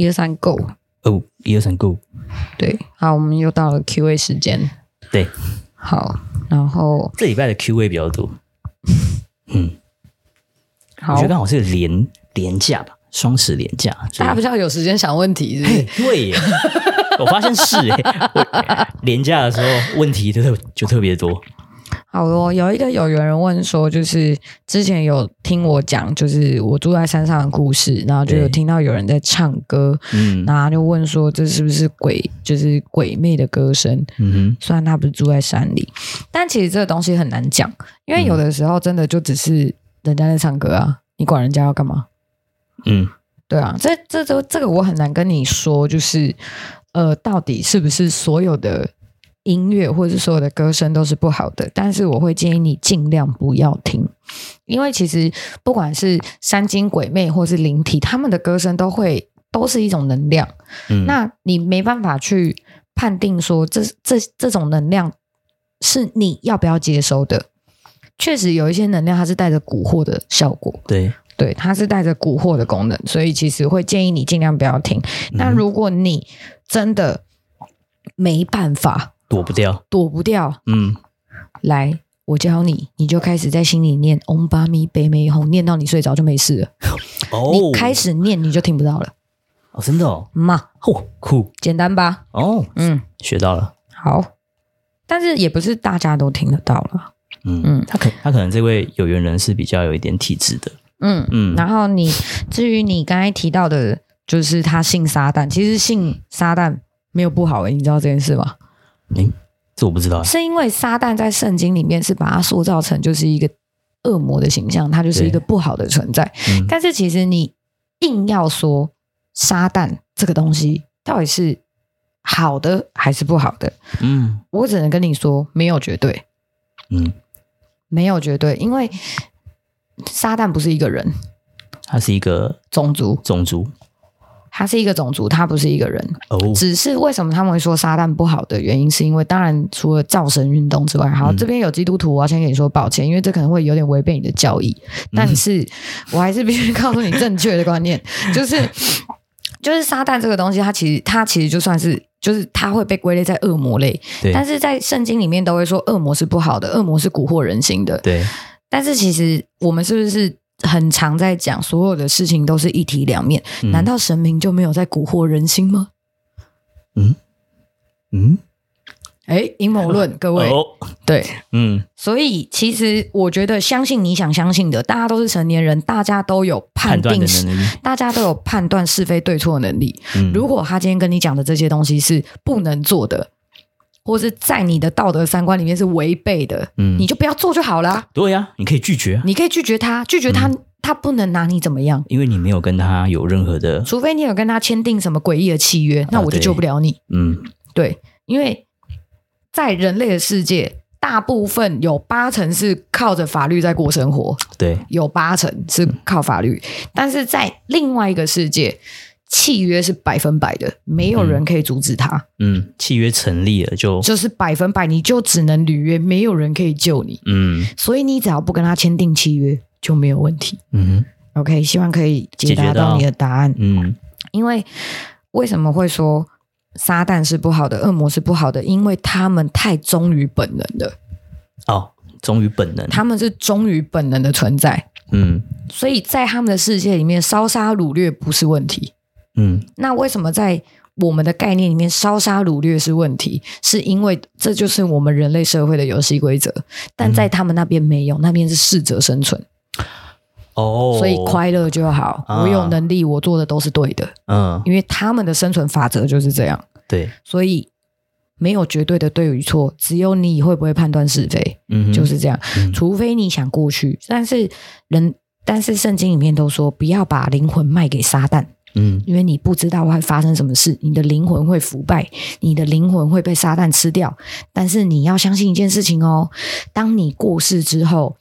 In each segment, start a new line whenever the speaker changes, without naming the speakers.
一二三，Go！
哦，一二三，Go！
对，好，我们又到了 Q&A 时间。
对，
好，然后
这礼拜的 Q&A 比较多。嗯，
好，
我觉得刚好是个连连假吧，双十连假，
大家比较有时间想问题是不是？
对耶，我发现是哎，连假的时候问题就特就特别多。
好多有一个有缘人问说，就是之前有听我讲，就是我住在山上的故事，然后就有听到有人在唱歌，嗯，然后就问说，这是不是鬼？就是鬼魅的歌声？嗯哼，虽然他不是住在山里，但其实这个东西很难讲，因为有的时候真的就只是人家在唱歌啊，你管人家要干嘛？嗯，对啊，这这这这个我很难跟你说，就是呃，到底是不是所有的？音乐或者是所有的歌声都是不好的，但是我会建议你尽量不要听，因为其实不管是山精鬼魅或是灵体，他们的歌声都会都是一种能量。嗯，那你没办法去判定说这这这种能量是你要不要接收的。确实有一些能量它是带着蛊惑的效果，
对
对，它是带着蛊惑的功能，所以其实会建议你尽量不要听。那如果你真的没办法。
躲不掉，
躲不掉。嗯，来，我教你，你就开始在心里念“嗡巴咪北美红”，念到你睡着就没事了。哦，你开始念，你就听不到了。
哦，真的哦，
妈，
嚯，酷，
简单吧？
哦，嗯，学到了。
好，但是也不是大家都听得到了。
嗯嗯，他可他可能这位有缘人是比较有一点体质的。
嗯嗯，然后你至于你刚才提到的，就是他信撒旦，其实信撒旦没有不好诶，你知道这件事吗？
诶，这我不知道。
是因为撒旦在圣经里面是把它塑造成就是一个恶魔的形象，它就是一个不好的存在。嗯、但是其实你硬要说撒旦这个东西到底是好的还是不好的，嗯，我只能跟你说没有绝对，嗯，没有绝对，因为撒旦不是一个人，
他是一个
种族，
种族。
他是一个种族，他不是一个人。哦，只是为什么他们会说撒旦不好的原因，是因为当然除了造神运动之外，好，这边有基督徒，我要先跟你说抱歉，因为这可能会有点违背你的教义。但是我还是必须告诉你正确的观念，就是就是撒旦这个东西，它其实它其实就算是就是它会被归类在恶魔类，对。但是在圣经里面都会说恶魔是不好的，恶魔是蛊惑人心的，对。但是其实我们是不是？很常在讲，所有的事情都是一体两面。嗯、难道神明就没有在蛊惑人心吗？嗯？嗯，哎，阴谋论，各位，哦、对，嗯，所以其实我觉得，相信你想相信的，大家都是成年人，大家都有判定是，大家都有判断是非对错的能力。嗯、如果他今天跟你讲的这些东西是不能做的，或是在你的道德三观里面是违背的，嗯，你就不要做就好了。
对呀，你可以拒绝，
你可以拒绝他，拒绝他，嗯、他不能拿你怎么样，
因为你没有跟他有任何的，
除非你有跟他签订什么诡异的契约，那我就救不了你。嗯，对，因为在人类的世界，大部分有八成是靠着法律在过生活，对，有八成是靠法律，嗯、但是在另外一个世界。契约是百分百的，没有人可以阻止他。
嗯，嗯，契约成立了就
就是百分百，你就只能履约，没有人可以救你。嗯，所以你只要不跟他签订契约就没有问题。嗯哼，OK，希望可以解答到你的答案。嗯，因为为什么会说撒旦是不好的，恶魔是不好的？因为他们太忠于本能了。
哦，忠于本能，
他们是忠于本能的存在。嗯，所以在他们的世界里面，烧杀掳掠不是问题。嗯，那为什么在我们的概念里面烧杀掳掠是问题？是因为这就是我们人类社会的游戏规则，但在他们那边没有，那边是适者生存。哦，所以快乐就好，啊、我有能力，我做的都是对的。嗯，因为他们的生存法则就是这样。对，所以没有绝对的对与错，只有你会不会判断是非。嗯，就是这样。嗯、除非你想过去，但是人，但是圣经里面都说不要把灵魂卖给撒旦。嗯，因为你不知道会发生什么事，你的灵魂会腐败，你的灵魂会被撒旦吃掉。但是你要相信一件事情哦，当你过世之后，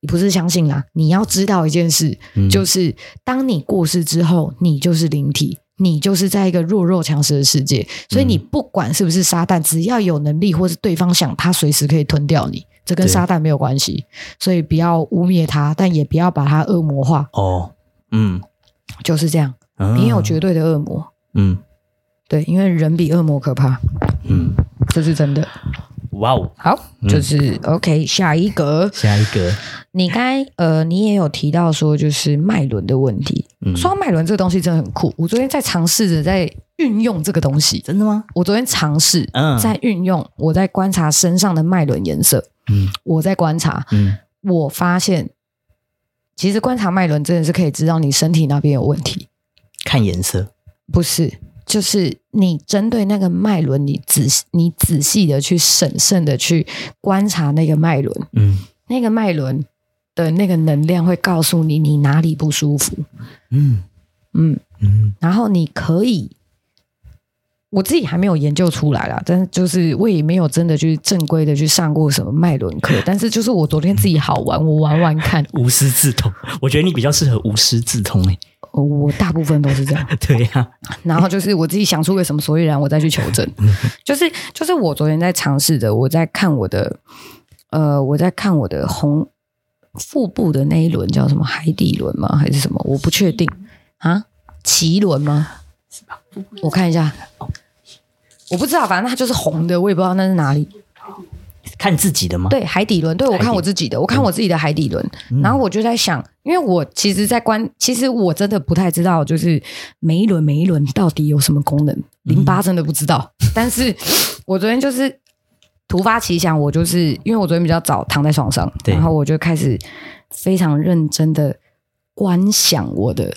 你不是相信啦，你要知道一件事，嗯、就是当你过世之后，你就是灵体，你就是在一个弱肉强食的世界。所以你不管是不是撒旦，只要有能力，或是对方想，他随时可以吞掉你。这跟撒旦没有关系，所以不要污蔑他，但也不要把他恶魔化。哦，嗯，就是这样。没有绝对的恶魔，嗯，对，因为人比恶魔可怕。嗯，这是真的。
哇哦，
好，就是 OK。下一个，
下一个，
你刚呃，你也有提到说，就是脉轮的问题。嗯，说到脉轮这个东西真的很酷。我昨天在尝试着在运用这个东西，
真的吗？
我昨天尝试在运用，我在观察身上的脉轮颜色。嗯，我在观察，嗯，我发现其实观察脉轮真的是可以知道你身体那边有问题。
看颜色？
不是。就是你针对那个脉轮，你仔细、你仔细的去审慎的去观察那个脉轮，嗯，那个脉轮的那个能量会告诉你你哪里不舒服，嗯。嗯。嗯，然后你可以，我自己还没有研究出来啦，但是就是我也没有真的去正规的去上过什么脉轮课，但是就是我昨天自己好玩，我玩玩看，
无师自通，我觉得你比较适合无师自通诶。
我大部分都是这样，
对呀、啊。
然后就是我自己想出个什么所以然，我再去求证。就是就是我昨天在尝试着，我在看我的，呃，我在看我的红腹部的那一轮叫什么海底轮吗？还是什么？我不确定啊，脐轮吗？我看一下，我不知道，反正它就是红的，我也不知道那是哪里。
看自己的吗？
对，海底轮，对，我看我自己的，我看我自己的海底轮，嗯、然后我就在想，因为我其实，在观，其实我真的不太知道，就是每一轮每一轮到底有什么功能，淋巴真的不知道。嗯、但是我昨天就是突发奇想，我就是因为我昨天比较早躺在床上，然后我就开始非常认真的观想我的。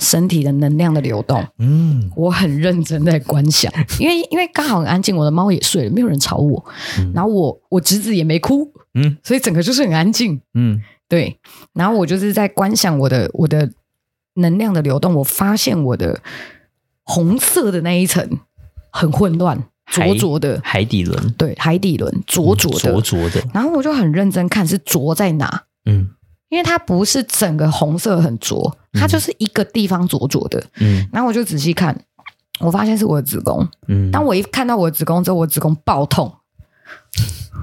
身体的能量的流动，嗯，我很认真在观想，因为因为刚好很安静，我的猫也睡了，没有人吵我，嗯、然后我我侄子也没哭，嗯，所以整个就是很安静，嗯，对，然后我就是在观想我的我的能量的流动，我发现我的红色的那一层很混乱，浊浊的。
海底轮，
对，海底轮浊浊的，
浊浊的，
然后我就很认真看是浊在哪，嗯。因为它不是整个红色很浊，它就是一个地方浊浊的。嗯，然后我就仔细看，我发现是我的子宫。嗯，当我一看到我的子宫之后，我的子宫爆痛，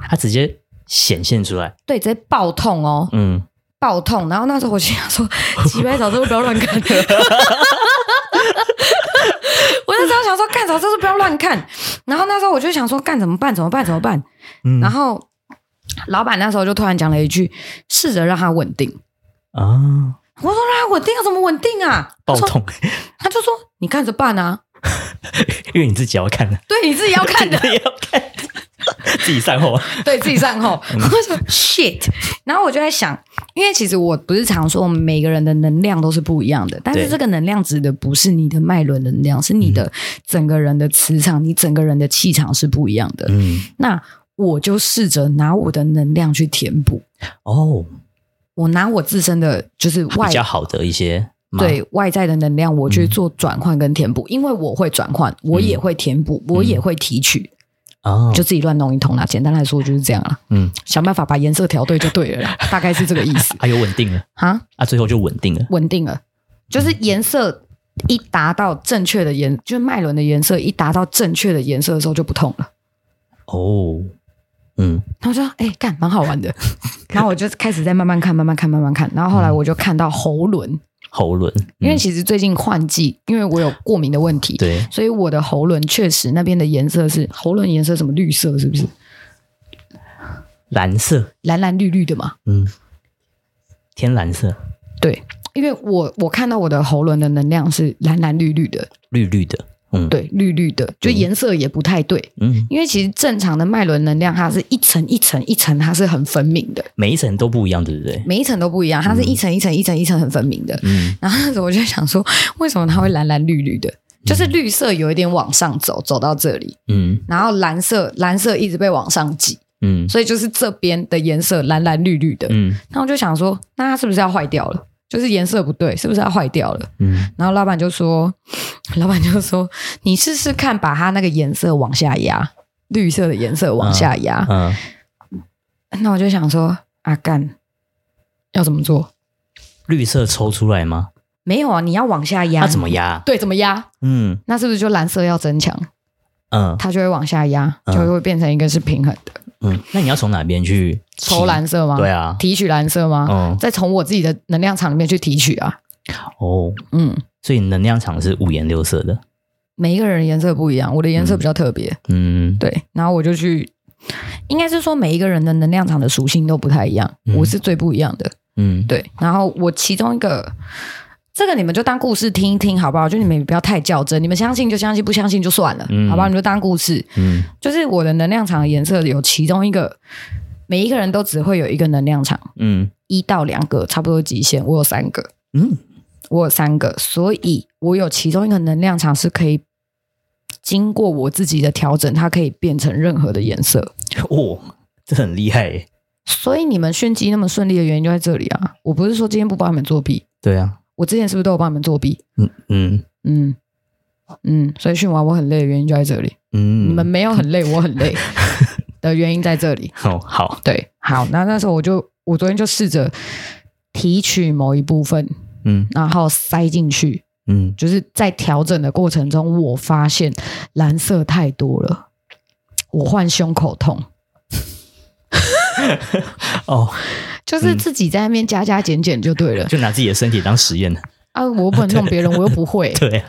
它直接显现出来。
对，直接爆痛哦。嗯，爆痛。然后那时候我心想说：“几百早知道不要乱看。”我那时候想说：“干早知道不要乱看。”然后那时候我就想说：“干怎么办？怎么办？怎么办？”嗯，然后。老板那时候就突然讲了一句：“试着让他稳定啊！”我说：“让他稳定要怎么稳定啊？”
爆痛，
他就说：“你看着办啊，
因为你自己要看的，
对你 自己要看的，
自己要看，自己善后，
对自己善后。”我说：“shit！” 然后我就在想，因为其实我不是常说我们每个人的能量都是不一样的，但是这个能量指的不是你的脉轮能量，是你的整个人的磁场，你整个人的气场是不一样的。嗯，那。我就试着拿我的能量去填补。哦，我拿我自身的就是外
比较好的一些
对外在的能量，我去做转换跟填补，嗯、因为我会转换，我也会填补，嗯、我也会提取。哦，就自己乱弄一通啦。简单来说就是这样啦，嗯，想办法把颜色调对就对了啦，大概是这个意思。
啊，有稳定了。哈，啊，最后就稳定了，
稳定了，就是颜色一达到正确的颜，就是脉轮的颜色一达到正确的颜色的时候就不痛了。哦。嗯，然后我说：“哎、欸，干，蛮好玩的。”然后我就开始在慢慢看，慢慢看，慢慢看。然后后来我就看到喉轮，
喉轮。
因为其实最近换季，因为我有过敏的问题，对，所以我的喉轮确实那边的颜色是喉轮颜色，什么绿色，是不是？
蓝色，
蓝蓝绿绿的嘛。嗯，
天蓝色。
对，因为我我看到我的喉轮的能量是蓝蓝绿绿的，
绿绿的。嗯，对，
绿绿的，就颜色也不太对。嗯，因为其实正常的脉轮能量，它是一层一层一层，它是很分明的，
每一层都不一样，对不对？
每一层都不一样，它是一层一层一层一层很分明的。嗯，然后那时候我就想说，为什么它会蓝蓝绿绿的？就是绿色有一点往上走，走到这里，嗯，然后蓝色蓝色一直被往上挤，嗯，所以就是这边的颜色蓝蓝绿绿的，嗯，那我就想说，那它是不是要坏掉了？就是颜色不对，是不是要坏掉了？嗯，然后老板就说，老板就说，你试试看，把它那个颜色往下压，绿色的颜色往下压。嗯，嗯，那我就想说，阿干要怎么做？
绿色抽出来吗？
没有啊，你要往下压。
那怎么压？
对，怎么压？嗯，那是不是就蓝色要增强？嗯，它就会往下压，就会变成一个是平衡的。
嗯，那你要从哪边去
抽蓝色吗？
对啊，
提取蓝色吗？嗯，再从我自己的能量场里面去提取啊。
哦，嗯，所以能量场是五颜六色的。
每一个人颜色不一样，我的颜色比较特别。嗯，对。然后我就去，应该是说每一个人的能量场的属性都不太一样，嗯、我是最不一样的。嗯，对。然后我其中一个，这个你们就当故事听一听，好不好？就你们不要太较真，你们相信就相信，不相信就算了，嗯、好不好？你们就当故事。嗯，就是我的能量场的颜色有其中一个，每一个人都只会有一个能量场。嗯，一到两个差不多极限，我有三个。嗯，我有三个，所以我有其中一个能量场是可以。经过我自己的调整，它可以变成任何的颜色。
哦，这很厉害耶！
所以你们炫技那么顺利的原因就在这里啊！我不是说今天不帮你们作弊，
对啊，
我之前是不是都有帮你们作弊？
嗯嗯嗯
嗯，所以训完我很累的原因就在这里。嗯，你们没有很累，我很累 的原因在这里。
哦，好，
对，好，那那时候我就，我昨天就试着提取某一部分，嗯，然后塞进去。嗯，就是在调整的过程中，我发现蓝色太多了，我换胸口痛。
哦，
就是自己在那边加加减减就对了，
就拿自己的身体当实验。了
啊！我不能弄别人，我又不会，
对，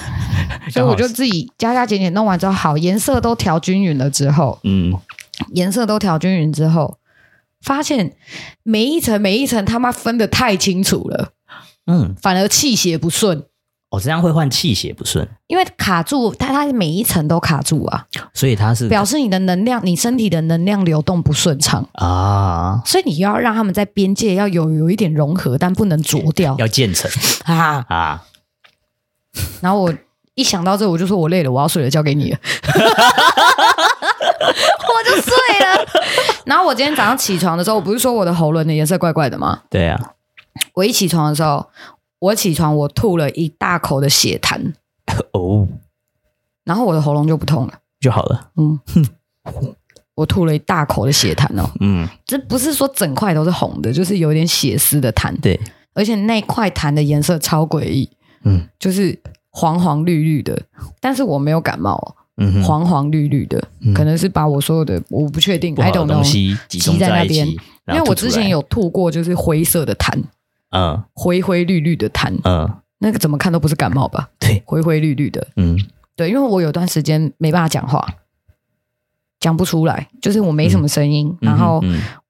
所以我就自己加加减减弄完之后，好，颜色都调均匀了之后，嗯，颜色都调均匀之后，发现每一层每一层他妈分的太清楚了，嗯，反而气血不顺。
哦，这样会换气血不顺，
因为卡住，它它每一层都卡住啊，
所以它是
表示你的能量，你身体的能量流动不顺畅啊，所以你要让他们在边界要有有一点融合，但不能浊掉，
要渐层 啊啊！
然后我一想到这，我就说我累了，我要睡了，交给你了，我就睡了。然后我今天早上起床的时候，我不是说我的喉咙的颜色怪怪的吗？
对啊，
我一起床的时候。我起床，我吐了一大口的血痰 哦，然后我的喉咙就不痛了，
就好了。嗯，
我吐了一大口的血痰哦，嗯，这不是说整块都是红的，就是有点血丝的痰。
对，
而且那块痰的颜色超诡异，嗯，就是黄黄绿绿的，但是我没有感冒，嗯，黄黄绿绿的，可能是把我所有的我不确定，I don't know，积在那边，因为我之前有吐过，就是灰色的痰。嗯，灰灰绿绿的痰，嗯，那个怎么看都不是感冒吧？
对，
灰灰绿绿的，嗯，对，因为我有段时间没办法讲话，讲不出来，就是我没什么声音，嗯、然后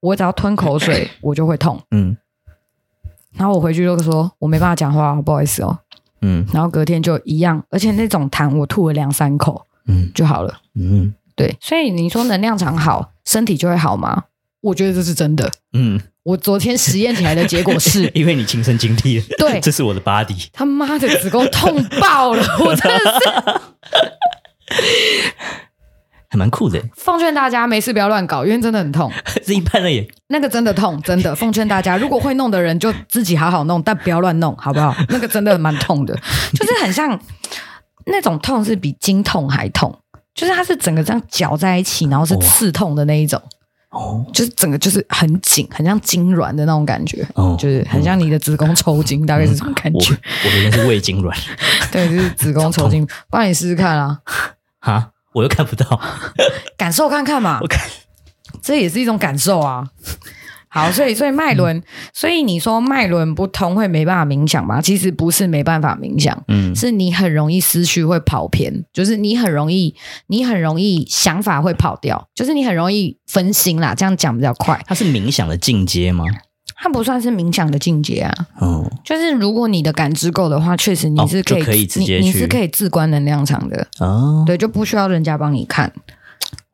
我只要吞口水，我就会痛，嗯，然后我回去就说我没办法讲话，不好意思哦，嗯，然后隔天就一样，而且那种痰我吐了两三口，嗯，就好了，嗯，对，所以你说能量场好，身体就会好吗？我觉得这是真的，嗯。我昨天实验起来的结果是，
因为你亲身经历了，
对，
这是我的 body，
他妈的子宫痛爆了，我真的是，
还蛮酷的。
奉劝大家没事不要乱搞，因为真的很痛。
这一般人也
那个真的痛，真的。奉劝大家，如果会弄的人就自己好好弄，但不要乱弄，好不好？那个真的蛮痛的，就是很像那种痛是比经痛还痛，就是它是整个这样搅在一起，然后是刺痛的那一种。哦，就是整个就是很紧，很像痉挛的那种感觉，哦，就是很像你的子宫抽筋，大概是这种感觉。
我觉得是胃痉挛，
对，就是子宫抽筋，不然你试试看啊！
哈，我又看不到，
感受看看嘛，我看，这也是一种感受啊。好，所以所以脉轮，嗯、所以你说脉轮不通会没办法冥想吗？其实不是没办法冥想，嗯，是你很容易思绪会跑偏，就是你很容易，你很容易想法会跑掉，就是你很容易分心啦。这样讲比较快。
它是冥想的进阶吗？
它不算是冥想的进阶啊。哦，就是如果你的感知够的话，确实你是可以，哦、可以直接你你是可以自观能量场的哦。对，就不需要人家帮你看，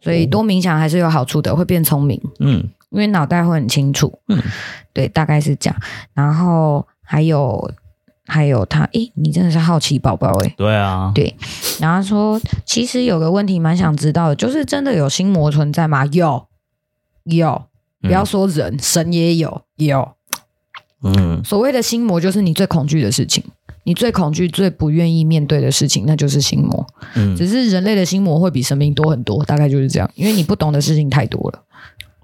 所以多冥想还是有好处的，会变聪明。嗯。因为脑袋会很清楚，嗯，对，大概是这样。然后还有还有他，诶，你真的是好奇宝宝诶，
对啊，
对。然后说，其实有个问题蛮想知道的，就是真的有心魔存在吗？有，有。不要说人，嗯、神也有，有。嗯，所谓的心魔，就是你最恐惧的事情，你最恐惧、最不愿意面对的事情，那就是心魔。嗯，只是人类的心魔会比神明多很多，大概就是这样，因为你不懂的事情太多了。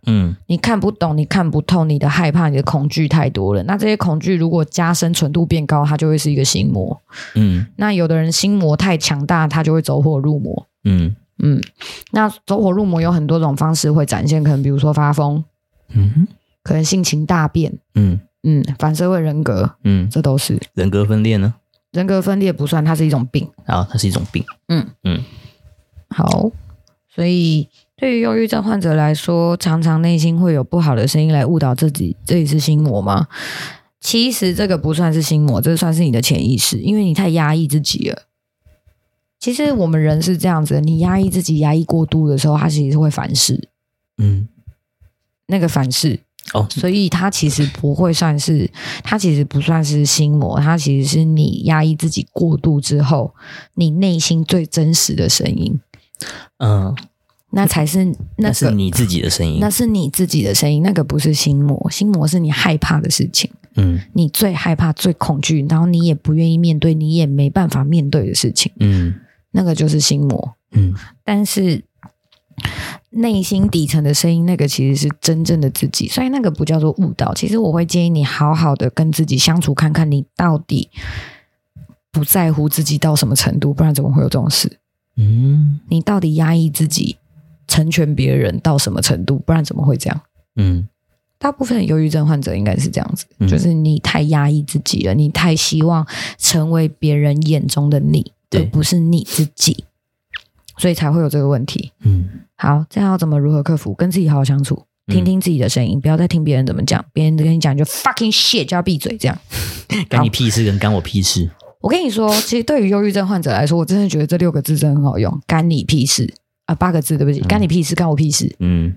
嗯，你看不懂，你看不透，你的害怕，你的恐惧太多了。那这些恐惧如果加深纯度变高，它就会是一个心魔。嗯，那有的人心魔太强大，他就会走火入魔。嗯嗯，那走火入魔有很多种方式会展现，可能比如说发疯，嗯，可能性情大变，嗯嗯，反社会人格，嗯，这都是
人格分裂呢？
人格分裂不算，它是一种病。
啊，它是一种病。
嗯嗯，好。所以对于忧郁症患者来说，常常内心会有不好的声音来误导自己，这里是心魔吗？其实这个不算是心魔，这算是你的潜意识，因为你太压抑自己了。其实我们人是这样子，你压抑自己，压抑过度的时候，它其实是会反噬。嗯，那个反噬哦，所以它其实不会算是，它其实不算是心魔，它其实是你压抑自己过度之后，你内心最真实的声音。嗯，那才是那
是你自己的声音，
那是你自己的声音，那个不是心魔，心魔是你害怕的事情。嗯，你最害怕、最恐惧，然后你也不愿意面对，你也没办法面对的事情。嗯。那个就是心魔，嗯，但是内心底层的声音，那个其实是真正的自己，所以那个不叫做误导。其实我会建议你好好的跟自己相处，看看你到底不在乎自己到什么程度，不然怎么会有这种事？嗯，你到底压抑自己成全别人到什么程度，不然怎么会这样？嗯，大部分忧郁症患者应该是这样子，嗯，就是你太压抑自己了，你太希望成为别人眼中的你。而不是你自己，所以才会有这个问题。嗯，好，这样要怎么如何克服？跟自己好好相处，听听自己的声音，嗯、不要再听别人怎么讲。别人跟你讲，就 fucking shit，就要闭嘴。这样，
干你屁事，跟干我屁事。
我跟你说，其实对于忧郁症患者来说，我真的觉得这六个字真的很好用。干你屁事啊，八个字，对不起，干你屁事，干我屁事。嗯，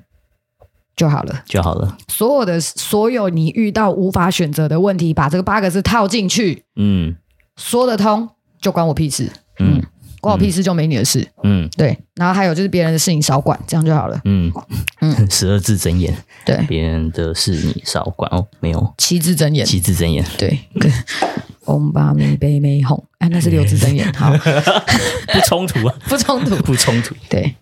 就好了，
就好了。
所有的所有你遇到无法选择的问题，把这个八个字套进去，嗯，说得通。就关我屁事，嗯，关我屁事就没你的事，嗯，对。然后还有就是别人的事情少管，这样就好了，嗯。
嗯。十二字真言，
对，
别人的事你少管哦，没有。
七字真言，
七字真言，
对。嗡巴咪呗咪哄，哎，那是六字真言，好，
不冲突啊，
不冲突，
不冲突，
对。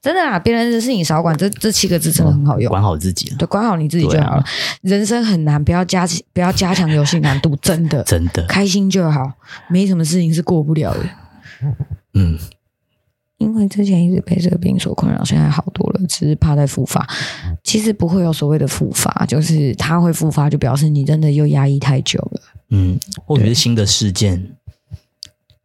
真的啊，别人的事情少管，这这七个字真的很好用。
管好自己，
对，管好你自己就好了。啊、人生很难，不要加不要加强游戏难度，真的，
真的，
开心就好，没什么事情是过不了的。嗯，因为之前一直被这个病所困扰，现在好多了，只是怕再复发。其实不会有所谓的复发，就是它会复发，就表示你真的又压抑太久了。
嗯，或者是新的事件。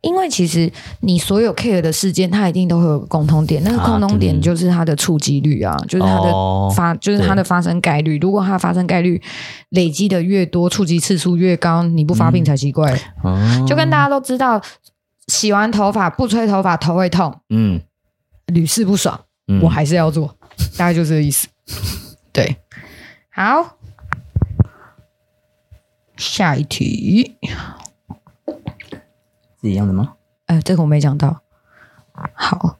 因为其实你所有 care 的事件，它一定都会有个共通点，那个共通点就是它的触及率啊，就是它的发，哦、就是它的发生概率。如果它发生概率累积的越多，触及次数越高，你不发病才奇怪。嗯、就跟大家都知道，洗完头发不吹头发头会痛，嗯，屡试不爽，嗯、我还是要做，大概就这个意思。对，好，下一题。
是一样的吗？
哎、呃，这个我没讲到。好，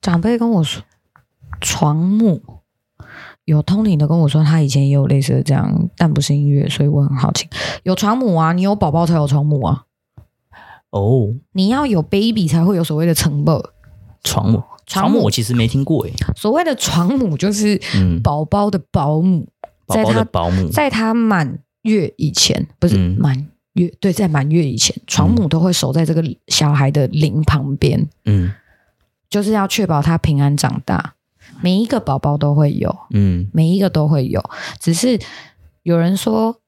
长辈跟我说，床母有通灵的跟我说，他以前也有类似的这样，但不是音乐，所以我很好奇。有床母啊，你有宝宝才有床母啊。哦，你要有 baby 才会有所谓的成母。
床母，床母我其实没听过诶。
所谓的床母就是宝宝的保姆，
宝宝的保姆，
在他满月以前，不是满。嗯月对，在满月以前，床母都会守在这个小孩的灵旁边，嗯，就是要确保他平安长大。每一个宝宝都会有，嗯，每一个都会有。只是有人说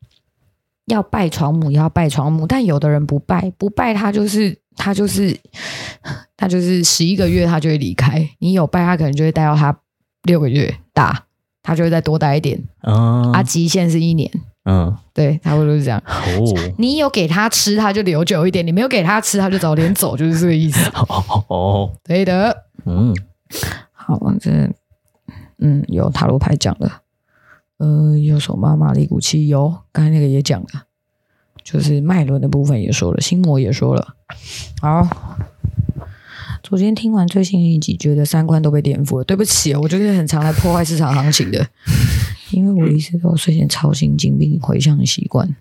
要拜床母，要拜床母，但有的人不拜，不拜他就是他就是他就是十一个月他就会离开。你有拜他，可能就会待到他六个月大，他就会再多待一点。哦，啊，极限是一年。嗯，对，差不多是这样。哦，你有给他吃，他就留久一点；你没有给他吃，他就早点走，就是这个意思。哦，哦，对的。嗯，好，这嗯有塔罗牌讲的，呃，右手妈妈的一股气，有刚才那个也讲了，就是脉轮的部分也说了，心魔也说了。好，昨天听完最新一集，觉得三观都被颠覆了。对不起，我就是很常来破坏市场行情的。因为我一直都有睡前抄心经并回向的习惯，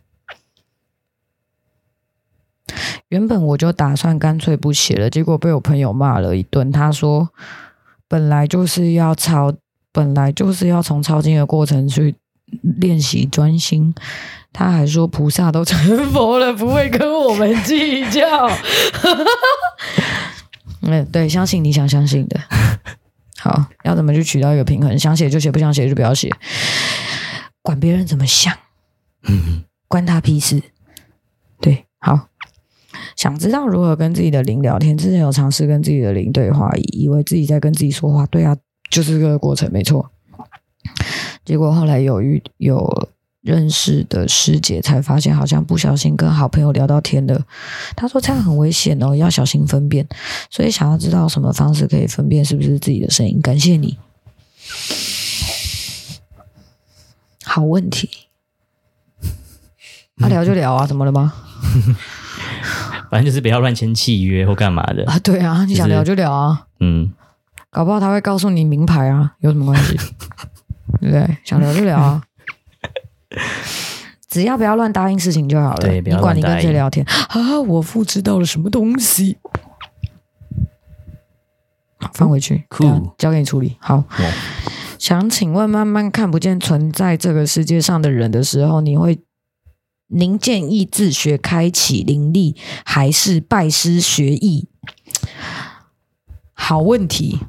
原本我就打算干脆不写了，结果被我朋友骂了一顿。他说：“本来就是要抄，本来就是要从抄经的过程去练习专心。”他还说：“菩萨都成佛了，不会跟我们计较。”嗯，对，相信你想相信的。好，要怎么去取到一个平衡？想写就写，不想写就不要写，管别人怎么想，嗯，关他屁事。对，好，想知道如何跟自己的灵聊天，之前有尝试跟自己的灵对话，以为自己在跟自己说话。对啊，就是这个过程，没错。结果后来有遇有认识的师姐，才发现好像不小心跟好朋友聊到天了。他说这样很危险哦，要小心分辨。所以想要知道什么方式可以分辨是不是自己的声音？感谢你，好问题。他、啊、聊就聊啊，怎么了吗？
反正就是不要乱签契约或干嘛的
啊。对啊，你想聊就聊啊。嗯，搞不好他会告诉你名牌啊，有什么关系？对不对？想聊就聊啊。只要不要乱答应事情就好了。你管你跟谁聊天啊？我复制到了什么东西？放回去，交给你处理。好。想请问，慢慢看不见存在这个世界上的人的时候，你会？您建议自学开启灵力，还是拜师学艺？好问题。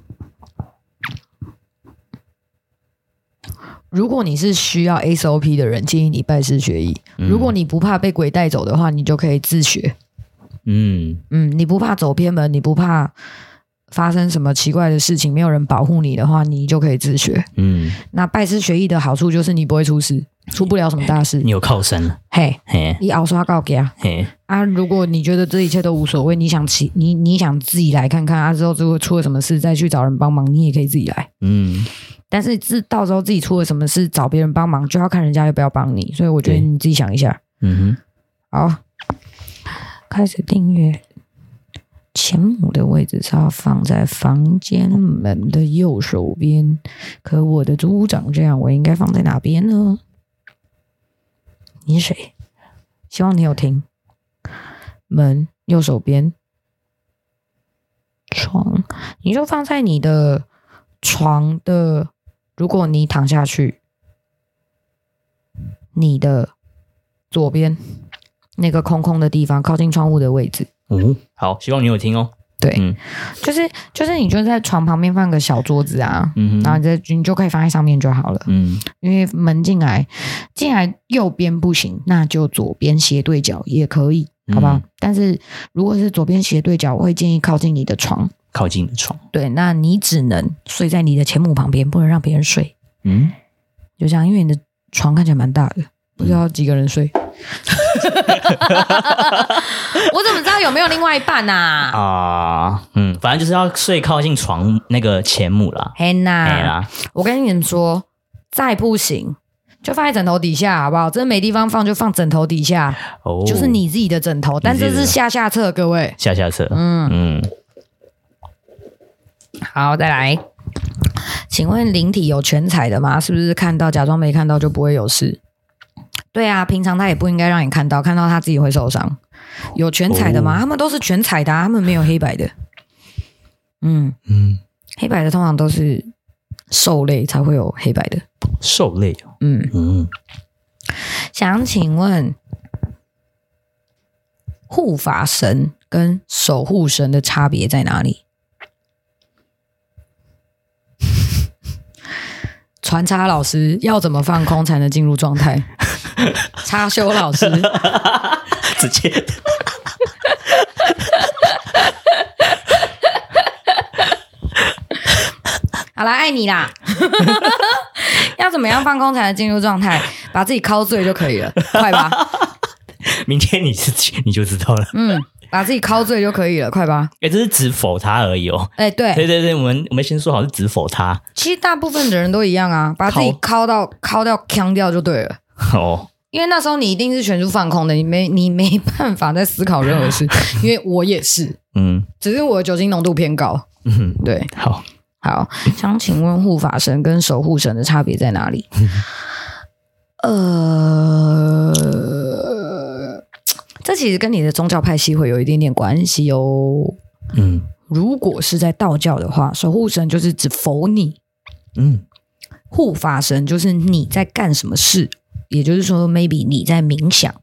如果你是需要 SOP 的人，建议你拜师学艺。如果你不怕被鬼带走的话，你就可以自学。嗯嗯，你不怕走偏门，你不怕发生什么奇怪的事情，没有人保护你的话，你就可以自学。嗯，那拜师学艺的好处就是你不会出事。出不了什么大事，
你有靠山
嘿，嘿，你熬刷告给啊，嘿啊！如果你觉得这一切都无所谓，你想起你你想自己来看看啊，之后如果出了什么事再去找人帮忙，你也可以自己来。嗯，但是自到时候自己出了什么事找别人帮忙，就要看人家要不要帮你。所以我觉得你自己想一下。嗯哼，好，开始订阅。前母的位置是要放在房间门的右手边，可我的组长这样，我应该放在哪边呢？你是谁？希望你有听。门右手边，床，你就放在你的床的。如果你躺下去，你的左边那个空空的地方，靠近窗户的位置。
嗯，好，希望你有听哦。
对，嗯、就是就是，你就在床旁边放个小桌子啊，嗯、然后你在你就可以放在上面就好了。嗯，因为门进来进来右边不行，那就左边斜对角也可以，好不好？嗯、但是如果是左边斜对角，我会建议靠近你的床，
靠近你的床。
对，那你只能睡在你的前母旁边，不能让别人睡。嗯，就这样，因为你的床看起来蛮大的，不知道几个人睡。嗯
我
怎么知道有没有另外一半呐？
啊，嗯，反正就是要睡靠近床那个前母啦。
嘿呐，啦，我跟你们说，再不行就放在枕头底下，好不好？真的没地方放就放枕头底下，哦，就是你自己的枕头，但这是下下策，各位
下下策。嗯嗯，
好，再来，请问灵体有全彩的吗？是不是看到假装没看到就不会有事？对啊，平常他也不应该让你看到，看到他自己会受伤。有全彩的吗？哦、他们都是全彩的、啊，他们没有黑白的。嗯嗯，黑白的通常都是兽类才会有黑白的。
兽类
嗯嗯，想请问护法神跟守护神的差别在哪里？传插老师要怎么放空才能进入状态？插修老师
直接
好啦，爱你啦！要怎么样放空才能进入状态？把自己敲醉就可以了，快吧！
明天你自己你就知道了。
嗯，把自己敲醉就可以了，快吧！
哎、欸，这是只否他而已哦。
哎、欸，对，
对对对，我们我们先说好是只否他。
其实大部分的人都一样啊，把自己敲到敲掉、锵掉就对了。哦。因为那时候你一定是全速放空的，你没你没办法再思考任何事。因为我也是，嗯，只是我的酒精浓度偏高。嗯，对，
好，
好，想请问护法神跟守护神的差别在哪里？呃，这其实跟你的宗教派系会有一点点关系哦。嗯，如果是在道教的话，守护神就是指否你，嗯，护法神就是你在干什么事。也就是说，maybe 你在冥想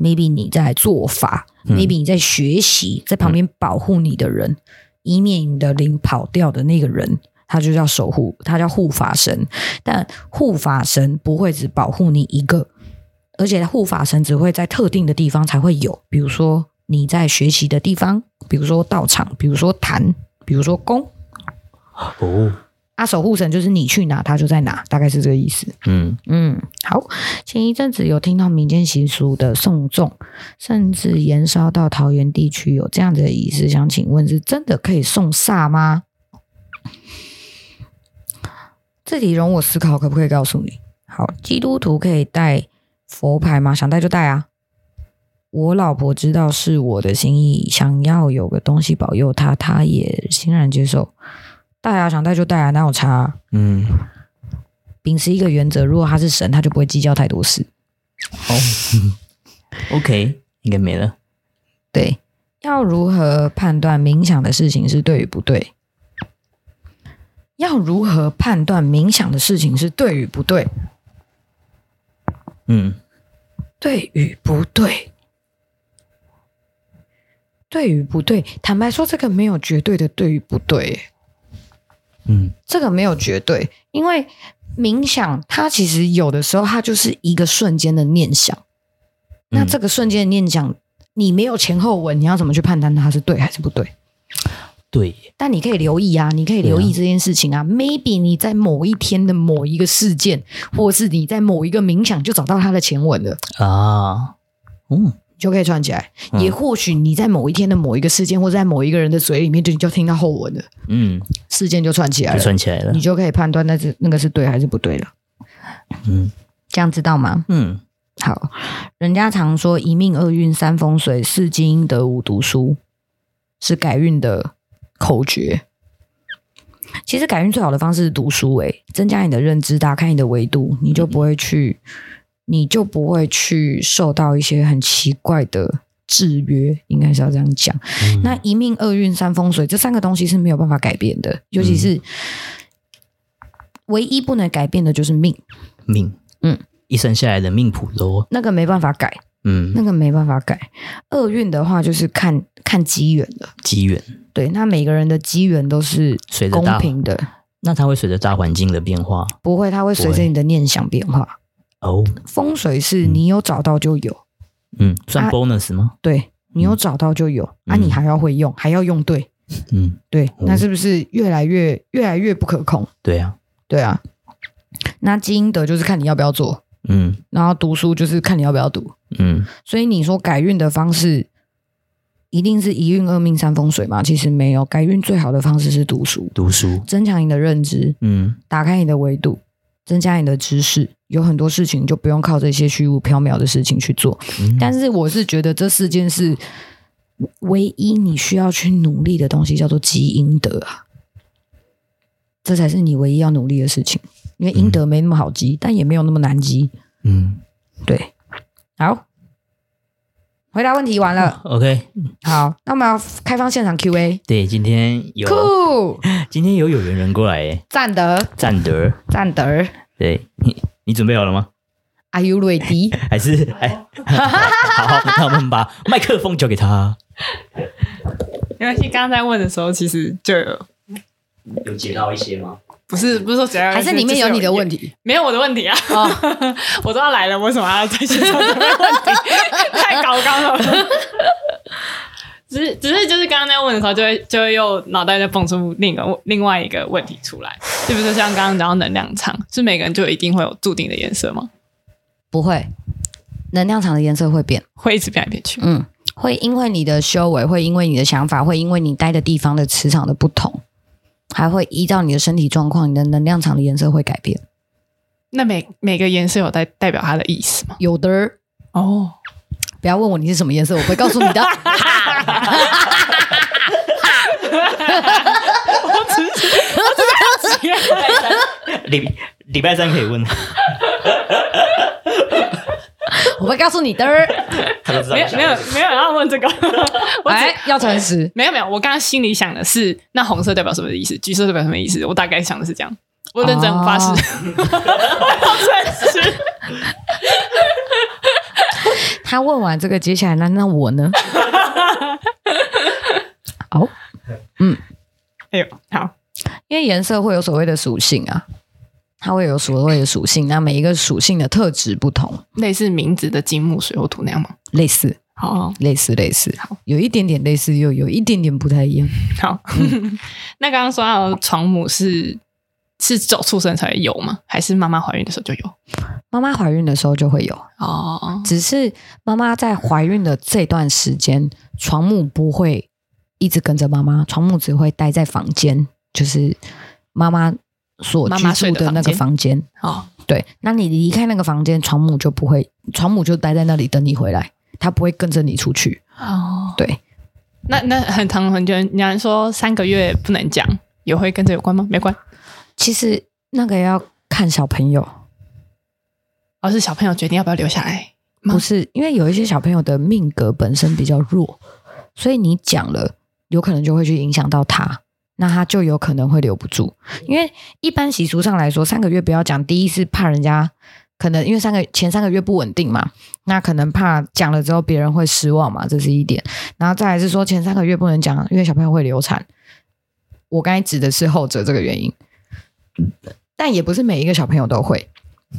，maybe 你在做法，嗯，maybe 你在学习，在旁边保护你的人，嗯，以免你的灵跑掉的那个人，他就叫守护，他叫护法神。但护法神不会只保护你一个，而且护法神只会在特定的地方才会有，比如说你在学习的地方，比如说道场，比如说坛，比如说宫。哦。啊，守护神就是你去哪，他就在哪，大概是这个意思。嗯嗯，好。前一阵子有听到民间习俗的送粽，甚至延烧到桃园地区有这样的仪式，想请问是真的可以送煞吗？这题容我思考，可不可以告诉你？好，基督徒可以带佛牌吗？想带就带啊。我老婆知道是我的心意，想要有个东西保佑她，她也欣然接受。带啊，想带就带啊，哪有差啊？嗯，秉持一个原则，如果他是神，他就不会计较太多事。
哦，OK，应该没了。
对，要如何判断冥想的事情是对与不对？要如何判断冥想的事情是对与不对？嗯，对与不对？对与不对？坦白说，这个没有绝对的对与不对。嗯，这个没有绝对，因为冥想它其实有的时候它就是一个瞬间的念想。嗯、那这个瞬间的念想，你没有前后文，你要怎么去判断它是对还是不对？
对，
但你可以留意啊，你可以留意这件事情啊。啊 Maybe 你在某一天的某一个事件，或是你在某一个冥想就找到它的前文了啊。嗯。就可以串起来，也或许你在某一天的某一个事件，或者在某一个人的嘴里面，就你就听到后文了。嗯，事件就串起来了，
串起来了，
你就可以判断那是那个是对还是不对了。嗯，这样知道吗？嗯，好。人家常说一命二运三风水四积阴德五读书，是改运的口诀。其实改运最好的方式是读书，诶，增加你的认知，打开你的维度，你就不会去。你就不会去受到一些很奇怪的制约，应该是要这样讲。嗯、那一命二运三风水这三个东西是没有办法改变的，尤其是唯一不能改变的就是命。
命，嗯，一生下来的命谱都
那个没办法改，嗯，那个没办法改。厄运的话就是看看机缘的。
机缘，
对，那每个人的机缘都是公平的。
那它会随着大环境的变化？
不会，它会随着你的念想变化。哦，风水是你有找到就有，
嗯，算 bonus 吗？
啊、对，你有找到就有，嗯、啊，你还要会用，还要用对，嗯，对，那是不是越来越越来越不可控？
对啊，
对啊，那基因德就是看你要不要做，嗯，然后读书就是看你要不要读，嗯，所以你说改运的方式一定是一运二命三风水吗？其实没有，改运最好的方式是读书，
读书，
增强你的认知，嗯，打开你的维度。增加你的知识，有很多事情就不用靠这些虚无缥缈的事情去做。嗯、但是我是觉得这四件事唯一你需要去努力的东西叫做积阴德啊，这才是你唯一要努力的事情。因为英德没那么好积，嗯、但也没有那么难积。嗯，对。好，回答问题完了。
OK，
好，那我们要开放现场 Q&A。
对，今天有
酷，
今天有有缘人过来耶，
赞德，
赞德，
赞德。
对你，你准备好了吗
？Are you ready？
还是哎，好好，那我们把麦克风交给他。
没关系，刚刚在问的时候，其实就有
有解到一些吗？
不是，不是说只要，
还是里面有你的问题？
没有我的问题啊！哦、我都要来了，为什么要在现场准备问题？太搞刚了。只是，只是，就是刚刚在问的时候，就会，就会又脑袋在蹦出另一个另外一个问题出来，就比如说像刚刚讲到能量场，是每个人就一定会有注定的颜色吗？
不会，能量场的颜色会变，
会一直变来变去。
嗯，会因为你的修为，会因为你的想法，会因为你待的地方的磁场的不同，还会依照你的身体状况，你的能量场的颜色会改变。
那每每个颜色有代代表它的意思吗？
有的哦。不要问我你是什么颜色，我会告诉你的。
我只是，我只是 礼拜三，
礼礼拜三可以问。
我会告诉你的。
没有没有没有要问这个。
哎，要诚实。
没有没有，我刚刚心里想的是，那红色代表什么意思？橘色代表什么意思？我大概想的是这样。我认真发誓，我要诚实。
他问完这个，接下来那那我呢？好，嗯，
哎呦，好，
因为颜色会有所谓的属性啊，它会有所谓的属性，那每一个属性的特质不同，
类似名字的金木水火土那样吗？
类似，
好，
类似类似，好，有一点点类似，又有一点点不太一样。
好，嗯、那刚刚说到床母是是走出生才有吗？还是妈妈怀孕的时候就有？
妈妈怀孕的时候就会有
哦，
只是妈妈在怀孕的这段时间，床母不会一直跟着妈妈，床母只会待在房间，就是妈妈所居住的那个房间。
哦，
对，那你离开那个房间，床母就不会，床母就待在那里等你回来。他不会跟着你出去
哦。
对，
那那很长很久。你还说三个月不能讲，也会跟这有关吗？没关。
其实那个要看小朋友，
而、哦、是小朋友决定要不要留下来。
不是，因为有一些小朋友的命格本身比较弱，所以你讲了，有可能就会去影响到他，那他就有可能会留不住。因为一般习俗上来说，三个月不要讲。第一是怕人家。可能因为三个前三个月不稳定嘛，那可能怕讲了之后别人会失望嘛，这是一点。然后再来是说前三个月不能讲，因为小朋友会流产。我刚才指的是后者这个原因，但也不是每一个小朋友都会，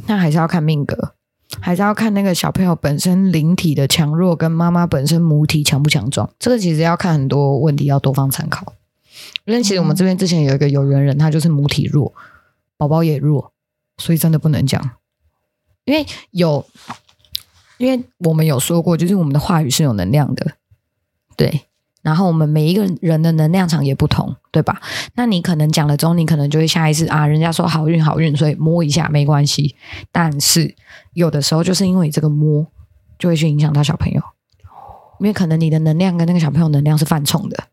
那还是要看命格，还是要看那个小朋友本身灵体的强弱跟妈妈本身母体强不强壮。这个其实要看很多问题，要多方参考。因为其实我们这边之前有一个有缘人，他就是母体弱，宝宝也弱，所以真的不能讲。因为有，因为我们有说过，就是我们的话语是有能量的，对。然后我们每一个人的能量场也不同，对吧？那你可能讲了之后，你可能就会下意识啊，人家说好运好运，所以摸一下没关系。但是有的时候就是因为这个摸，就会去影响到小朋友，因为可能你的能量跟那个小朋友能量是犯冲的，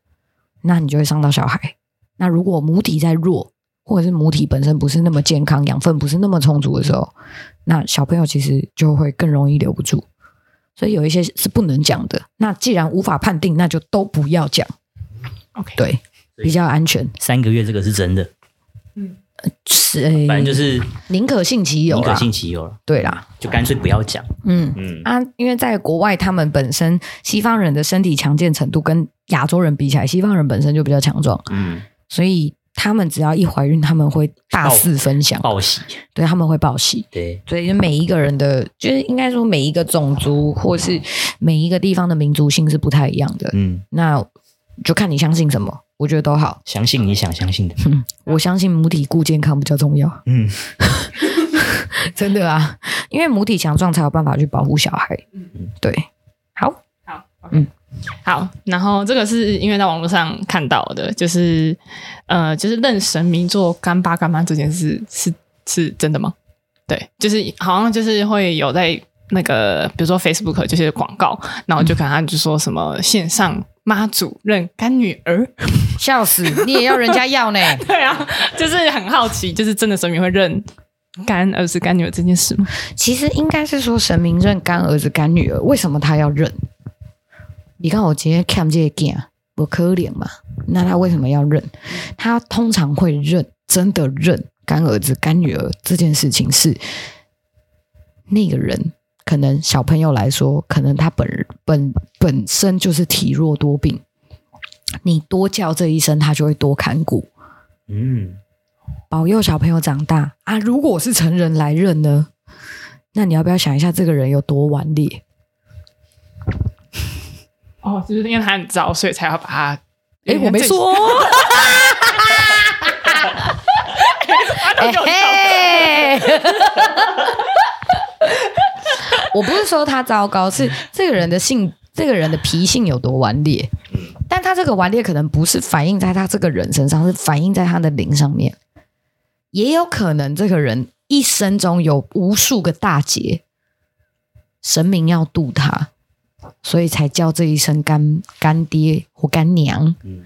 那你就会伤到小孩。那如果母体在弱，或者是母体本身不是那么健康，养分不是那么充足的时候，那小朋友其实就会更容易留不住。所以有一些是不能讲的。那既然无法判定，那就都不要讲。
OK，
对，比较安全。
三个月这个是真的。
嗯，
是，
反正就是
宁可信其有，
宁可信其有了。
对啦，
就干脆不要讲。
嗯嗯啊，因为在国外，他们本身西方人的身体强健程度跟亚洲人比起来，西方人本身就比较强壮。
嗯，
所以。他们只要一怀孕，他们会大肆分享
报喜，
对，他们会报喜，
对，
所以每一个人的，就是应该说每一个种族或是每一个地方的民族性是不太一样的，
嗯，
那就看你相信什么，我觉得都好，
相信你想相信的，
嗯，我相信母体固健康比较重要，
嗯，
真的啊，因为母体强壮才有办法去保护小孩，
嗯，
对，好，
好，okay. 嗯。好，然后这个是因为在网络上看到的，就是呃，就是认神明做干爸干妈这件事是是真的吗？对，就是好像就是会有在那个比如说 Facebook 就是广告，然后就看他就说什么线上妈祖认干女儿，
笑死，你也要人家要呢？
对啊，就是很好奇，就是真的神明会认干儿子干女儿这件事吗？
其实应该是说神明认干儿子干女儿，为什么他要认？你看我今天看这个镜，不可怜嘛？那他为什么要认？他通常会认，真的认干儿子、干女儿这件事情是那个人，可能小朋友来说，可能他本本本身就是体弱多病，你多叫这一声，他就会多看顾。
嗯，
保佑小朋友长大啊！如果是成人来认呢？那你要不要想一下，这个人有多顽劣？
哦，就是因为他很糟，所以才要把他。
哎，我没说。哎，我不是说他糟糕，是这个人的性，这个人的脾性有多顽劣。但他这个顽劣可能不是反映在他这个人身上，是反映在他的灵上面。也有可能这个人一生中有无数个大劫，神明要渡他。所以才叫这一声干干爹或干娘。嗯，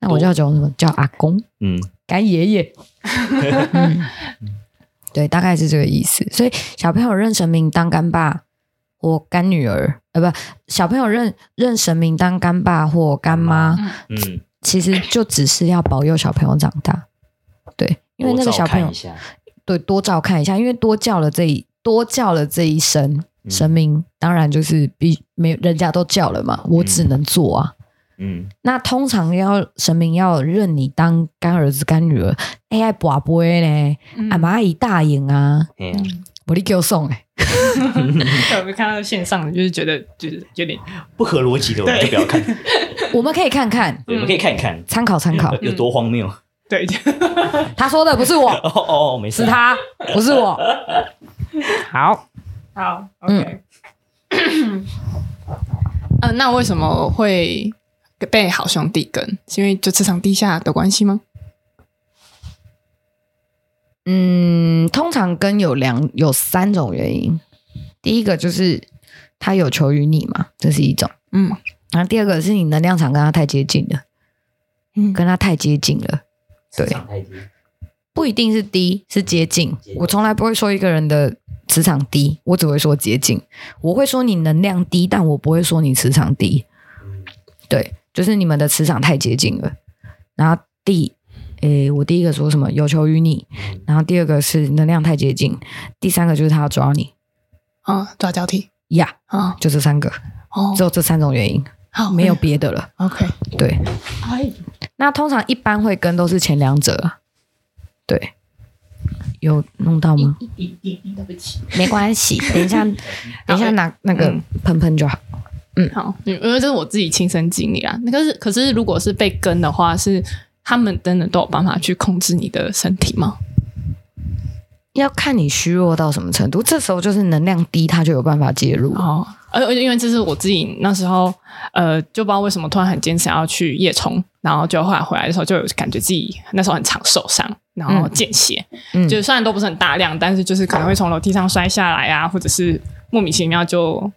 那我叫叫什么？叫阿公。
嗯，
干爷爷。嗯，对，大概是这个意思。所以小朋友认神明当干爸或干女儿，呃，不，小朋友认认神明当干爸或干妈。
嗯，
其实就只是要保佑小朋友长大。对，因为那个小朋友，对，多照看一下，因为多叫了这一多叫了这一声。神明当然就是比没人家都叫了嘛，我只能做啊。
嗯，
那通常要神明要认你当干儿子干女儿，哎，拔杯呢，阿妈姨大赢啊。
嗯，
我立刻送哎。
有没有看到线上，就是觉得就是有点
不合逻辑的，我们就不要看。
我们可以看看，
我们可以看一看，
参考参考，
有多荒谬。
对，
他说的不是我，
哦哦，没事，
是他，不是我。好，
好，OK。嗯，那为什么会被好兄弟跟？是因为就磁场低下的关系吗？
嗯，通常跟有两有三种原因。第一个就是他有求于你嘛，这是一种。嗯，然后第二个是你能量场跟他太接近了，嗯，跟他太接近了。对，不一定是低，是接近。我从来不会说一个人的磁场低，我只会说接近。我会说你能量低，但我不会说你磁场低。对，就是你们的磁场太接近了。然后第。诶，我第一个说什么？有求于你，然后第二个是能量太接近，第三个就是他要抓你，
啊，抓交替。
呀，啊，就这三个，哦，只有这三种原因，好，没有别的了。
OK，
对，那通常一般会跟都是前两者，对，有弄到吗？对不起，没关系，等一下，等一下拿那个喷喷就好。嗯，
好，因为这是我自己亲身经历啊。那个是，可是如果是被跟的话是。他们真的都有办法去控制你的身体吗？
要看你虚弱到什么程度，这时候就是能量低，他就有办法介入
哦。而而且因为这是我自己那时候，呃，就不知道为什么突然很坚持要去夜冲，然后就后来回来的时候，就有感觉自己那时候很常受伤，然后见血，嗯，就虽然都不是很大量，但是就是可能会从楼梯上摔下来啊，或者是莫名其妙就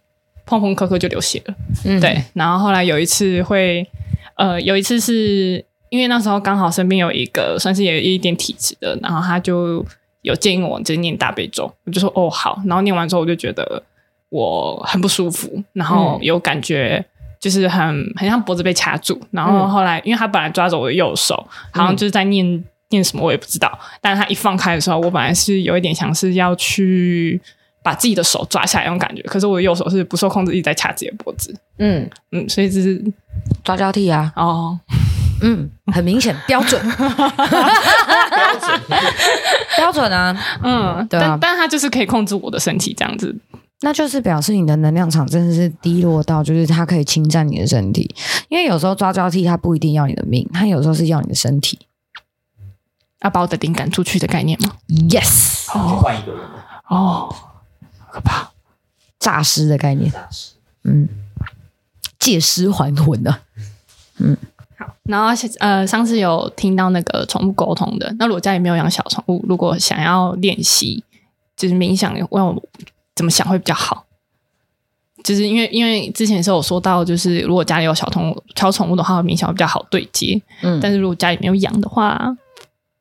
砰砰磕磕就流血了，嗯，对。然后后来有一次会，呃，有一次是。因为那时候刚好身边有一个算是有一点体质的，然后他就有建议我就念大悲咒，我就说哦好，然后念完之后我就觉得我很不舒服，然后有感觉就是很很像脖子被卡住，然后后来因为他本来抓着我的右手，好像就是在念、嗯、念什么我也不知道，但是他一放开的时候，我本来是有一点想是要去把自己的手抓下来那种感觉，可是我的右手是不受控制一直在掐自己的脖子，嗯。嗯，所以这是
抓交替啊，哦。嗯，很明显，标准，标准，标准啊，嗯，对啊，
但但他就是可以控制我的身体这样子，
那就是表示你的能量场真的是低落到，就是它可以侵占你的身体，因为有时候抓交替，它不一定要你的命，它有时候是要你的身体，
要把我的灵赶出去的概念吗
？Yes，
哦，换一个人
哦，可怕，
诈尸的概念，嗯，借尸还魂的，嗯。
好然后呃，上次有听到那个宠物沟通的。那如果家里没有养小宠物，如果想要练习，就是冥想，问我怎么想会比较好？就是因为因为之前的时候有说到，就是如果家里有小宠物、小宠物的话，冥想会比较好对接。嗯，但是如果家里没有养的话，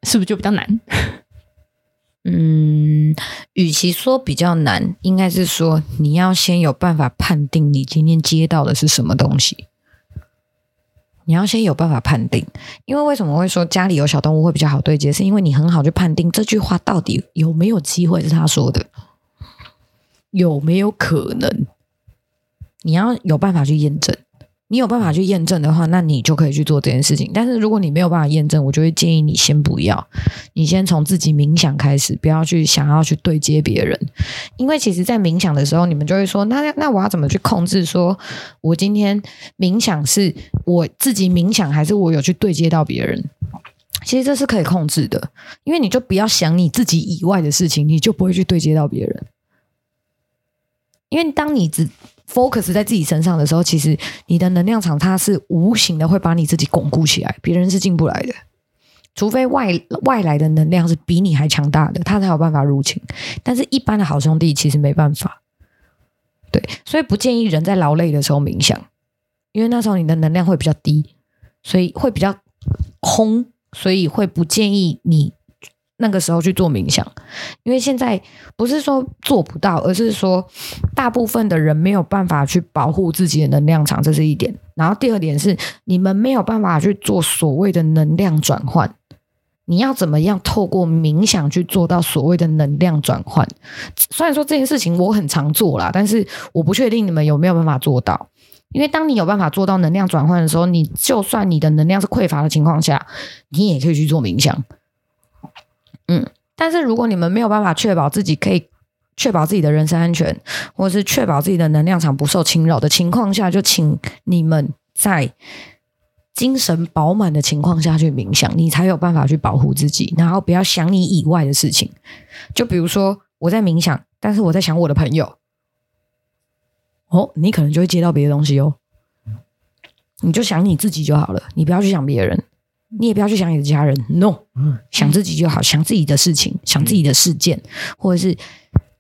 是不是就比较难？
嗯，与其说比较难，应该是说你要先有办法判定你今天接到的是什么东西。你要先有办法判定，因为为什么会说家里有小动物会比较好对接？是因为你很好去判定这句话到底有没有机会是他说的，有没有可能？你要有办法去验证。你有办法去验证的话，那你就可以去做这件事情。但是如果你没有办法验证，我就会建议你先不要，你先从自己冥想开始，不要去想要去对接别人。因为其实，在冥想的时候，你们就会说，那那我要怎么去控制？说我今天冥想是我自己冥想，还是我有去对接到别人？其实这是可以控制的，因为你就不要想你自己以外的事情，你就不会去对接到别人。因为当你只 focus 在自己身上的时候，其实你的能量场它是无形的，会把你自己巩固起来，别人是进不来的。除非外外来的能量是比你还强大的，他才有办法入侵。但是，一般的好兄弟其实没办法。对，所以不建议人在劳累的时候冥想，因为那时候你的能量会比较低，所以会比较空，所以会不建议你。那个时候去做冥想，因为现在不是说做不到，而是说大部分的人没有办法去保护自己的能量场，这是一点。然后第二点是，你们没有办法去做所谓的能量转换。你要怎么样透过冥想去做到所谓的能量转换？虽然说这件事情我很常做啦，但是我不确定你们有没有办法做到。因为当你有办法做到能量转换的时候，你就算你的能量是匮乏的情况下，你也可以去做冥想。嗯，但是如果你们没有办法确保自己可以确保自己的人身安全，或是确保自己的能量场不受侵扰的情况下，就请你们在精神饱满的情况下去冥想，你才有办法去保护自己，然后不要想你以外的事情。就比如说我在冥想，但是我在想我的朋友，哦，你可能就会接到别的东西哦。你就想你自己就好了，你不要去想别人。你也不要去想你的家人，no，想自己就好，想自己的事情，想自己的事件，或者是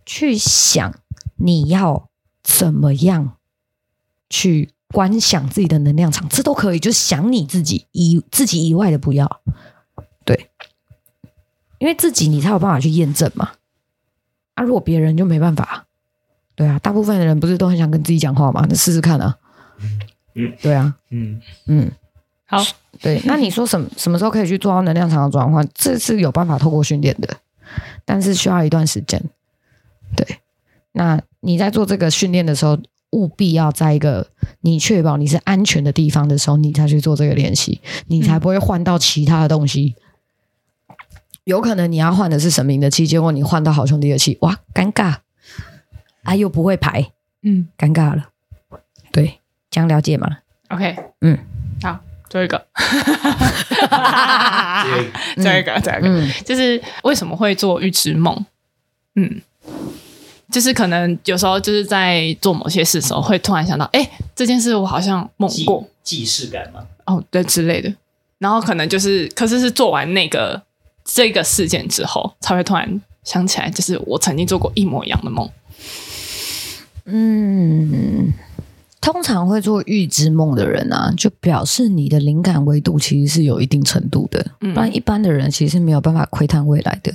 去想你要怎么样去观想自己的能量场，这都可以。就是想你自己以自己以外的不要，对，因为自己你才有办法去验证嘛。啊，如果别人就没办法，对啊，大部分的人不是都很想跟自己讲话吗？那试试看啊，嗯，对啊，嗯嗯。
好，
对，那你说什么什么时候可以去做到能量场的转换？这是有办法透过训练的，但是需要一段时间。对，那你在做这个训练的时候，务必要在一个你确保你是安全的地方的时候，你才去做这个练习，你才不会换到其他的东西。嗯、有可能你要换的是神明的气，结果你换到好兄弟的气，哇，尴尬！啊，又不会排，嗯，尴尬了。对，这样了解吗
？OK，
嗯，
好。最后一个，最后一个，最后一个，嗯、就是为什么会做预知梦？嗯，就是可能有时候就是在做某些事的时候，会突然想到，哎，这件事我好像梦过，
既视感吗？
哦，对，之类的。然后可能就是，可是是做完那个这个事件之后，才会突然想起来，就是我曾经做过一模一样的梦。
嗯。通常会做预知梦的人啊，就表示你的灵感维度其实是有一定程度的，不然一般的人其实是没有办法窥探未来的。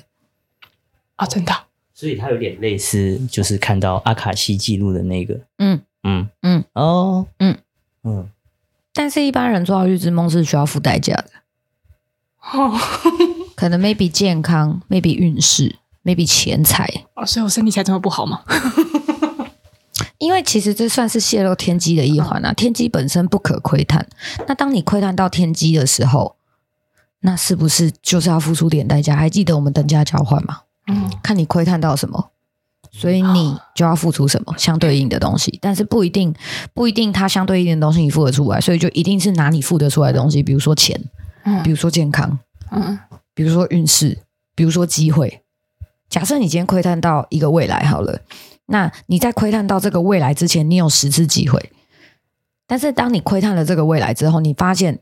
啊，真的？
所以他有点类似，就是看到阿卡西记录的那个，
嗯嗯嗯，哦，嗯嗯。但是，一般人做到预知梦是需要付代价的，哦，可能 maybe 健康，maybe 运势，maybe 钱财。
哦，所以我身体才这么不好吗？
因为其实这算是泄露天机的一环啊，天机本身不可窥探。那当你窥探到天机的时候，那是不是就是要付出点代价？还记得我们等价交换吗？嗯，看你窥探到什么，所以你就要付出什么相对应的东西。但是不一定，不一定它相对应的东西你付得出来，所以就一定是拿你付得出来的东西，比如说钱，嗯，比如说健康，嗯，比如说运势，比如说机会。假设你今天窥探到一个未来，好了。那你在窥探到这个未来之前，你有十次机会。但是当你窥探了这个未来之后，你发现，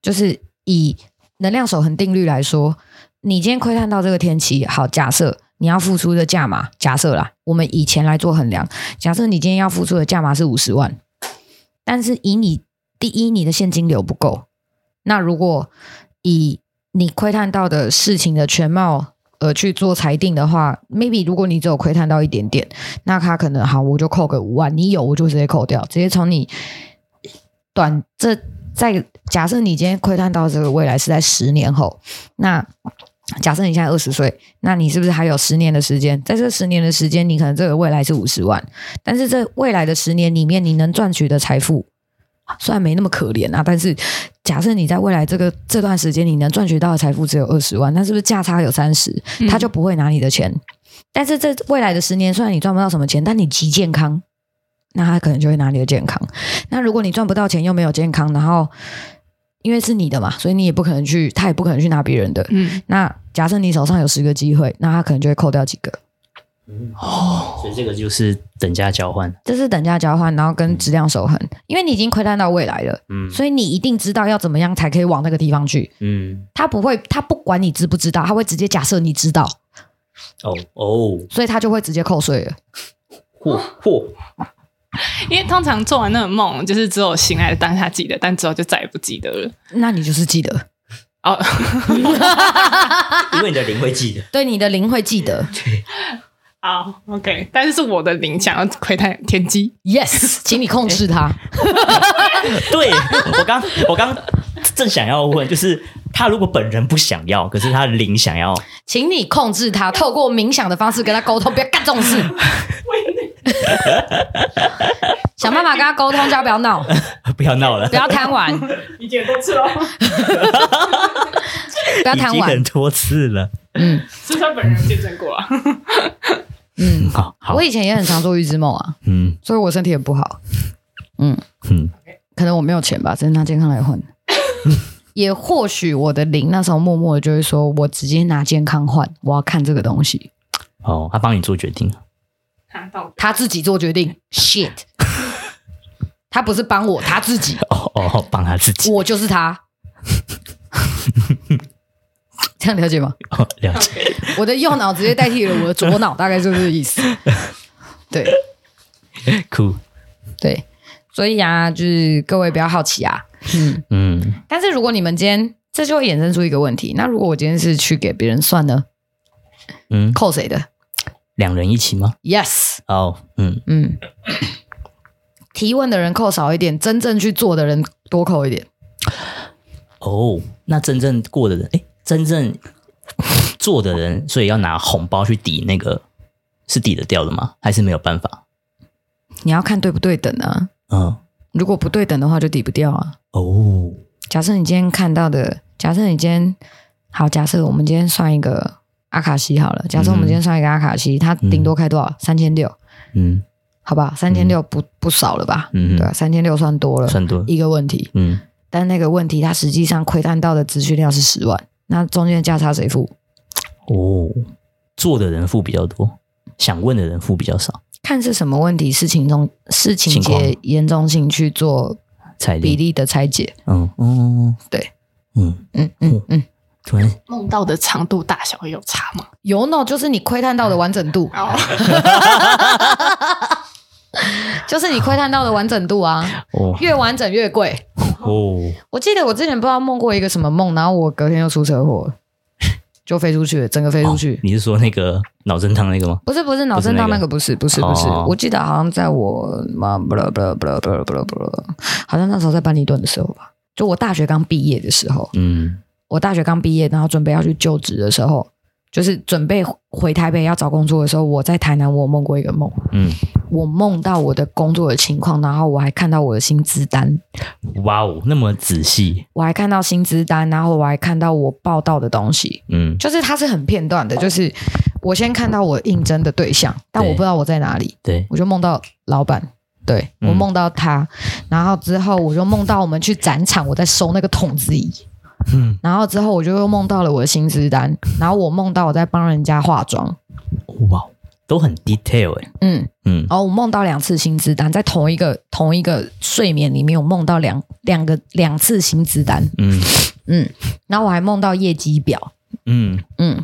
就是以能量守恒定律来说，你今天窥探到这个天气，好，假设你要付出的价码，假设啦，我们以钱来做衡量，假设你今天要付出的价码是五十万，但是以你第一，你的现金流不够。那如果以你窥探到的事情的全貌，呃，去做裁定的话，maybe 如果你只有窥探到一点点，那他可能好，我就扣个五万。你有，我就直接扣掉，直接从你短这在假设你今天窥探到这个未来是在十年后，那假设你现在二十岁，那你是不是还有十年的时间？在这十年的时间，你可能这个未来是五十万，但是这未来的十年里面，你能赚取的财富。虽然没那么可怜啊，但是假设你在未来这个这段时间你能赚取到的财富只有二十万，那是不是价差有三十？他就不会拿你的钱。嗯、但是这未来的十年，虽然你赚不到什么钱，但你极健康，那他可能就会拿你的健康。那如果你赚不到钱又没有健康，然后因为是你的嘛，所以你也不可能去，他也不可能去拿别人的。嗯，那假设你手上有十个机会，那他可能就会扣掉几个。
哦，所以这个就是等价交换，
这是等价交换，然后跟质量守恒，嗯、因为你已经窥探到未来了，嗯，所以你一定知道要怎么样才可以往那个地方去，嗯，他不会，他不管你知不知道，他会直接假设你知道，
哦哦，
所以他就会直接扣税了，
嚯嚯，
因为通常做完那个梦，就是只有醒来的当下记得，但之后就再也不记得了，
那你就是记得。哦，
因为你的灵会记得，
对，你的灵会记得，
对。
好，OK，但是是我的灵想要窥探天机
，Yes，请你控制它。
对，我刚，我刚正想要问，就是他如果本人不想要，可是他的灵想要，
请你控制他，透过冥想的方式跟他沟通，不要干这种事。想办法跟他沟通，叫不要闹，
不要闹了，
不要贪玩，
已经很多次了，
不要贪玩，
很多次了，
嗯，是他本人见证过啊。
嗯，好，好。我以前也很常做预知梦啊，嗯，所以我身体也不好。嗯嗯，可能我没有钱吧，只能拿健康来换。也或许我的灵那时候默默的就会说，我直接拿健康换，我要看这个东西。
哦，他帮你做决定，
他他自己做决定。Shit，他不是帮我，他自己。
哦哦，帮他自己，
我就是他。这样了解吗？
哦，了解。
我的右脑直接代替了我的左脑，大概就是这个意思。对，
酷。
对，所以啊，就是各位不要好奇啊。嗯嗯。但是如果你们今天，这就会衍生出一个问题。那如果我今天是去给别人算呢？嗯，扣谁的？
两人一起吗
？Yes。
哦，嗯嗯。
提问的人扣少一点，真正去做的人多扣一点。
哦，那真正过的人，哎，真正做的人，所以要拿红包去抵那个，是抵得掉的吗？还是没有办法？
你要看对不对等啊。嗯，如果不对等的话，就抵不掉啊。哦，假设你今天看到的，假设你今天好，假设我们今天算一个阿卡西好了，假设我们今天算一个阿卡西，它顶多开多少？三千六。嗯，好吧，三千六不不少了吧？嗯，对啊，三千六算多了，
算多
一个问题。嗯。但那个问题，它实际上窥探到的资讯量是十万，那中间的价差谁付？
哦，做的人付比较多，想问的人付比较少。
看是什么问题，事情中事情节严重性去做比例的拆解。嗯嗯，对，嗯嗯嗯嗯，
突然。梦到的长度大小有差吗？
有呢，就是你窥探到的完整度。就是你窥探到的完整度啊，哦、越完整越贵。哦，我记得我之前不知道梦过一个什么梦，然后我隔天又出车祸，就飞出去了，整个飞出去。哦、
你是说那个脑震荡那个吗？
不是，不是脑震荡那个，不是，不是，不是。哦、我记得好像在我妈不啦不啦不啦不啦不啦不啦，好像那时候在班尼顿的时候吧，就我大学刚毕业的时候。嗯，我大学刚毕业，然后准备要去就职的时候。就是准备回台北要找工作的时候，我在台南，我梦过一个梦。嗯，我梦到我的工作的情况，然后我还看到我的薪资单。
哇哦，那么仔细！
我还看到薪资单，然后我还看到我报道的东西。嗯，就是它是很片段的，就是我先看到我应征的对象，但我不知道我在哪里。
对，
我就梦到老板，对，我梦到他，嗯、然后之后我就梦到我们去展场，我在收那个筒子仪。嗯，然后之后我就又梦到了我的薪资单，然后我梦到我在帮人家化妆，
哇，都很 detail 哎，嗯。嗯，
然后我梦到两次薪资单，在同一个同一个睡眠里面，我梦到两两个两次薪资单，嗯。嗯，然后我还梦到业绩表，嗯。嗯，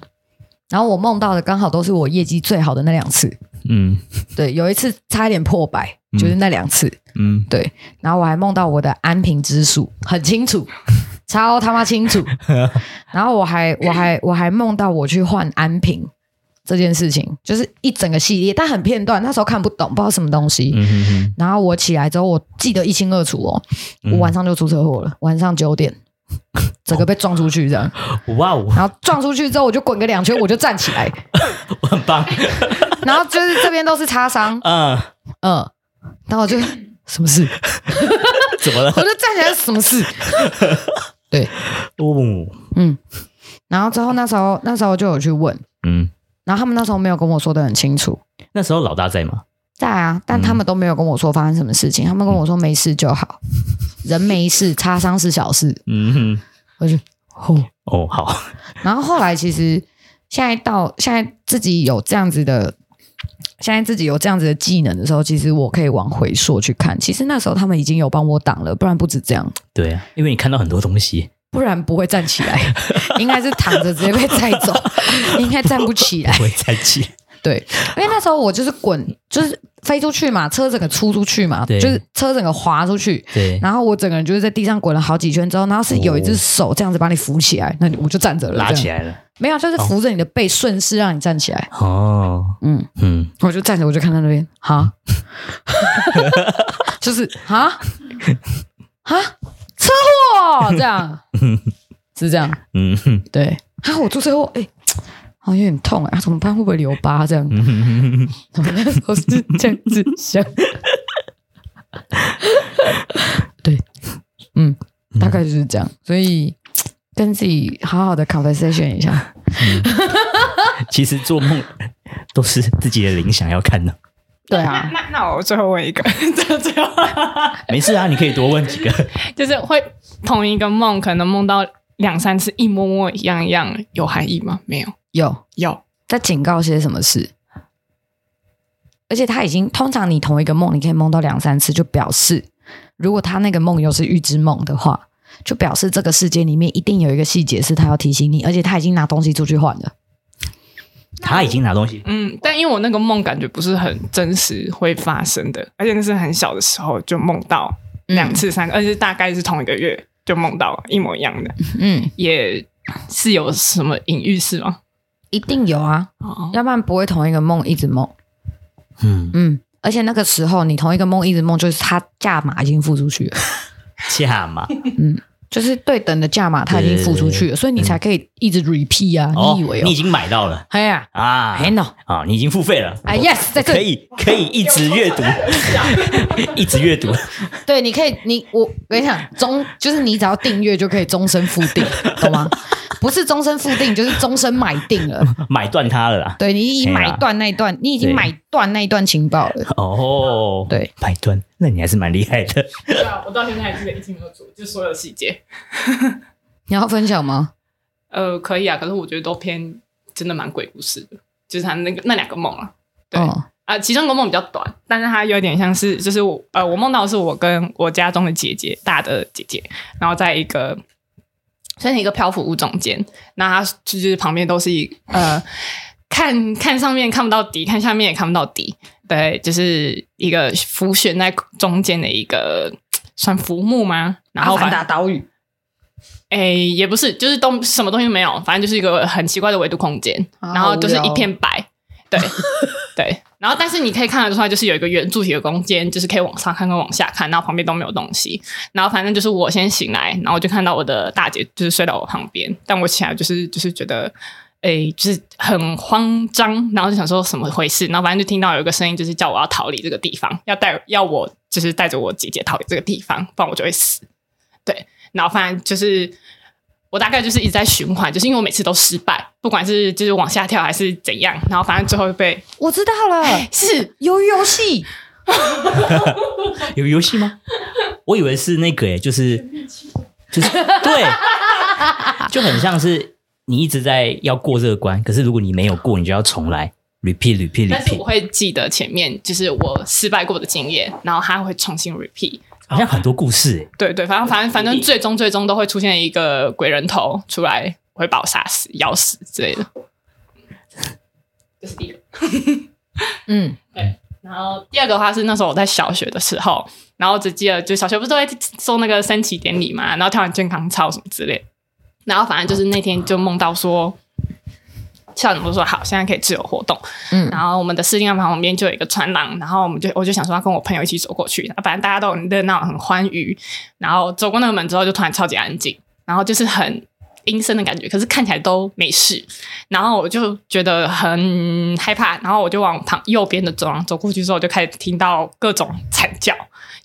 然后我梦到的刚好都是我业绩最好的那两次，嗯，对，有一次差一点破百，就是那两次，嗯，对，然后我还梦到我的安平之数很清楚。超他妈清楚，然后我还我还我还梦到我去换安瓶这件事情，就是一整个系列，但很片段，那时候看不懂，不知道什么东西。嗯、哼哼然后我起来之后，我记得一清二楚哦，我晚上就出车祸了，晚上九点，整个被撞出去这样。哇哦！然后撞出去之后，我就滚个两圈，我就站起来，
我 很棒。
然后就是这边都是擦伤，嗯嗯，然后我就什么事？
怎么了？
我就站起来，什么事？对，哦，嗯，然后之后那时候那时候就有去问，嗯，然后他们那时候没有跟我说的很清楚。
那时候老大在吗？
在啊，但他们都没有跟我说发生什么事情，他们跟我说没事就好，人没事，擦伤是小事。嗯哼，我就哦
哦好。
然后后来其实现在到现在自己有这样子的。现在自己有这样子的技能的时候，其实我可以往回溯去看。其实那时候他们已经有帮我挡了，不然不止这样。
对啊，因为你看到很多东西，
不然不会站起来，应该是躺着直接被载走，应该站不起来，
不会站起来。
对，因为那时候我就是滚，就是飞出去嘛，车整个出出去嘛，对。就是车整个滑出去。对，然后我整个人就是在地上滚了好几圈之后，然后是有一只手这样子把你扶起来，哦、那我就站着了，
拉起来了。
没有，就是扶着你的背，顺势让你站起来。哦，嗯。嗯，我就站着，我就看到那边，哈，就是哈，哈，车祸！这样，是这样，嗯，对，啊，我出车祸，哎。好像有点痛啊！怎么办？会不会留疤？这样，我那时候是这样子想。对，嗯，大概就是这样。所以，跟自己好好的 conversation 一下。嗯、
其实做梦都是自己的灵想要看的。
对啊，
那那，那我最后问一个，最后
没事啊，你可以多问几个。
就是会同一个梦，可能梦到两三次，一模模一样一样，有含义吗？没有，
有
有
在警告些什么事？而且他已经通常你同一个梦，你可以梦到两三次，就表示如果他那个梦又是预知梦的话，就表示这个世界里面一定有一个细节是他要提醒你，而且他已经拿东西出去换了。
他已经拿东西，
嗯，但因为我那个梦感觉不是很真实会发生的，而且那是很小的时候就梦到两次三个，嗯、而且大概是同一个月就梦到一模一样的，嗯，也是有什么隐喻是吗？
一定有啊，哦、要不然不会同一个梦一直梦，嗯。嗯，而且那个时候你同一个梦一直梦，就是他价码已经付出去了，
价码，
嗯。就是对等的价码，他已经付出去了，所以你才可以一直 repeat 啊！你以为
你已经买到了？
哎呀啊，哎 no
啊，你已经付费了？
哎 yes，在这
可以可以一直阅读，一直阅读。
对，你可以，你我跟你讲，终就是你只要订阅就可以终身付定，懂吗？不是终身付定，就是终身买定了，
买断它了啦。
对，你已经买断那一段，你已经买断那一段情报了。
哦，
对，
买断。那你还是蛮厉害的。
对啊，我到现在还记得一清二楚，就所有细节。
你要分享吗？
呃，可以啊，可是我觉得都偏真的蛮鬼故事的，就是他那个那两个梦啊。对啊、哦呃，其中一个梦比较短，但是它有点像是，就是我呃，我梦到的是我跟我家中的姐姐，大的姐姐，然后在一个，算是一个漂浮物中间，那它就是旁边都是一呃，看看上面看不到底，看下面也看不到底。对，就是一个浮悬在中间的一个算浮木吗？然后
反打岛屿？
哎，也不是，就是都什么东西都没有，反正就是一个很奇怪的维度空间，然后就是一片白。对 对，然后但是你可以看得出来，就是有一个圆柱体的空间，就是可以往上看跟往下看，然后旁边都没有东西。然后反正就是我先醒来，然后就看到我的大姐就是睡到我旁边，但我起来就是就是觉得。哎，就是很慌张，然后就想说什么回事，然后反正就听到有一个声音，就是叫我要逃离这个地方，要带要我就是带着我姐姐逃离这个地方，不然我就会死。对，然后反正就是我大概就是一直在循环，就是因为我每次都失败，不管是就是往下跳还是怎样，然后反正最后被
我知道了，是鱿鱼游戏，
有游戏吗？我以为是那个，哎，就是就是对，就很像是。你一直在要过这个关，可是如果你没有过，你就要重来，repeat repeat repeat。
但是我会记得前面就是我失败过的经验，然后他会重新 repeat。
好像很多故事诶。
对对，反正反正反正最终最终都会出现一个鬼人头出来，会把我杀死、咬死之类的。这是第一个。嗯，对。然后第二个的话是那时候我在小学的时候，然后只记得就小学不是都会做那个升旗典礼嘛，然后跳完健康操什么之类的。然后反正就是那天就梦到说，校长都说好，现在可以自由活动。嗯，然后我们的司令台旁边就有一个穿廊，然后我们就我就想说要跟我朋友一起走过去。反正大家都很热闹，很欢愉。然后走过那个门之后，就突然超级安静，然后就是很阴森的感觉，可是看起来都没事。然后我就觉得很害怕，然后我就往旁右边的走廊走过去之后，就开始听到各种惨叫，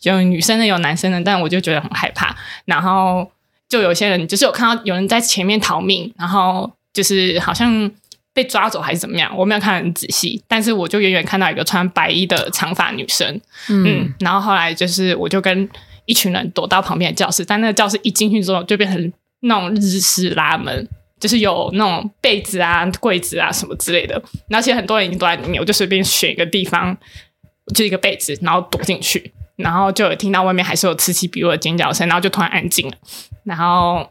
有女生的，有男生的，但我就觉得很害怕。然后。就有些人就是有看到有人在前面逃命，然后就是好像被抓走还是怎么样，我没有看很仔细，但是我就远远看到一个穿白衣的长发女生，嗯，嗯，然后后来就是我就跟一群人躲到旁边的教室，但那个教室一进去之后就变成那种日式拉门，就是有那种被子啊、柜子啊什么之类的，而且很多人已经躲在里面，我就随便选一个地方，就一个被子，然后躲进去。然后就有听到外面还是有此起彼落的尖叫声，然后就突然安静了，然后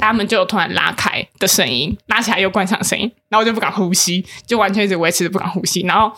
他们就有突然拉开的声音，拉起来又关上声音，然后我就不敢呼吸，就完全一直维持着不敢呼吸。然后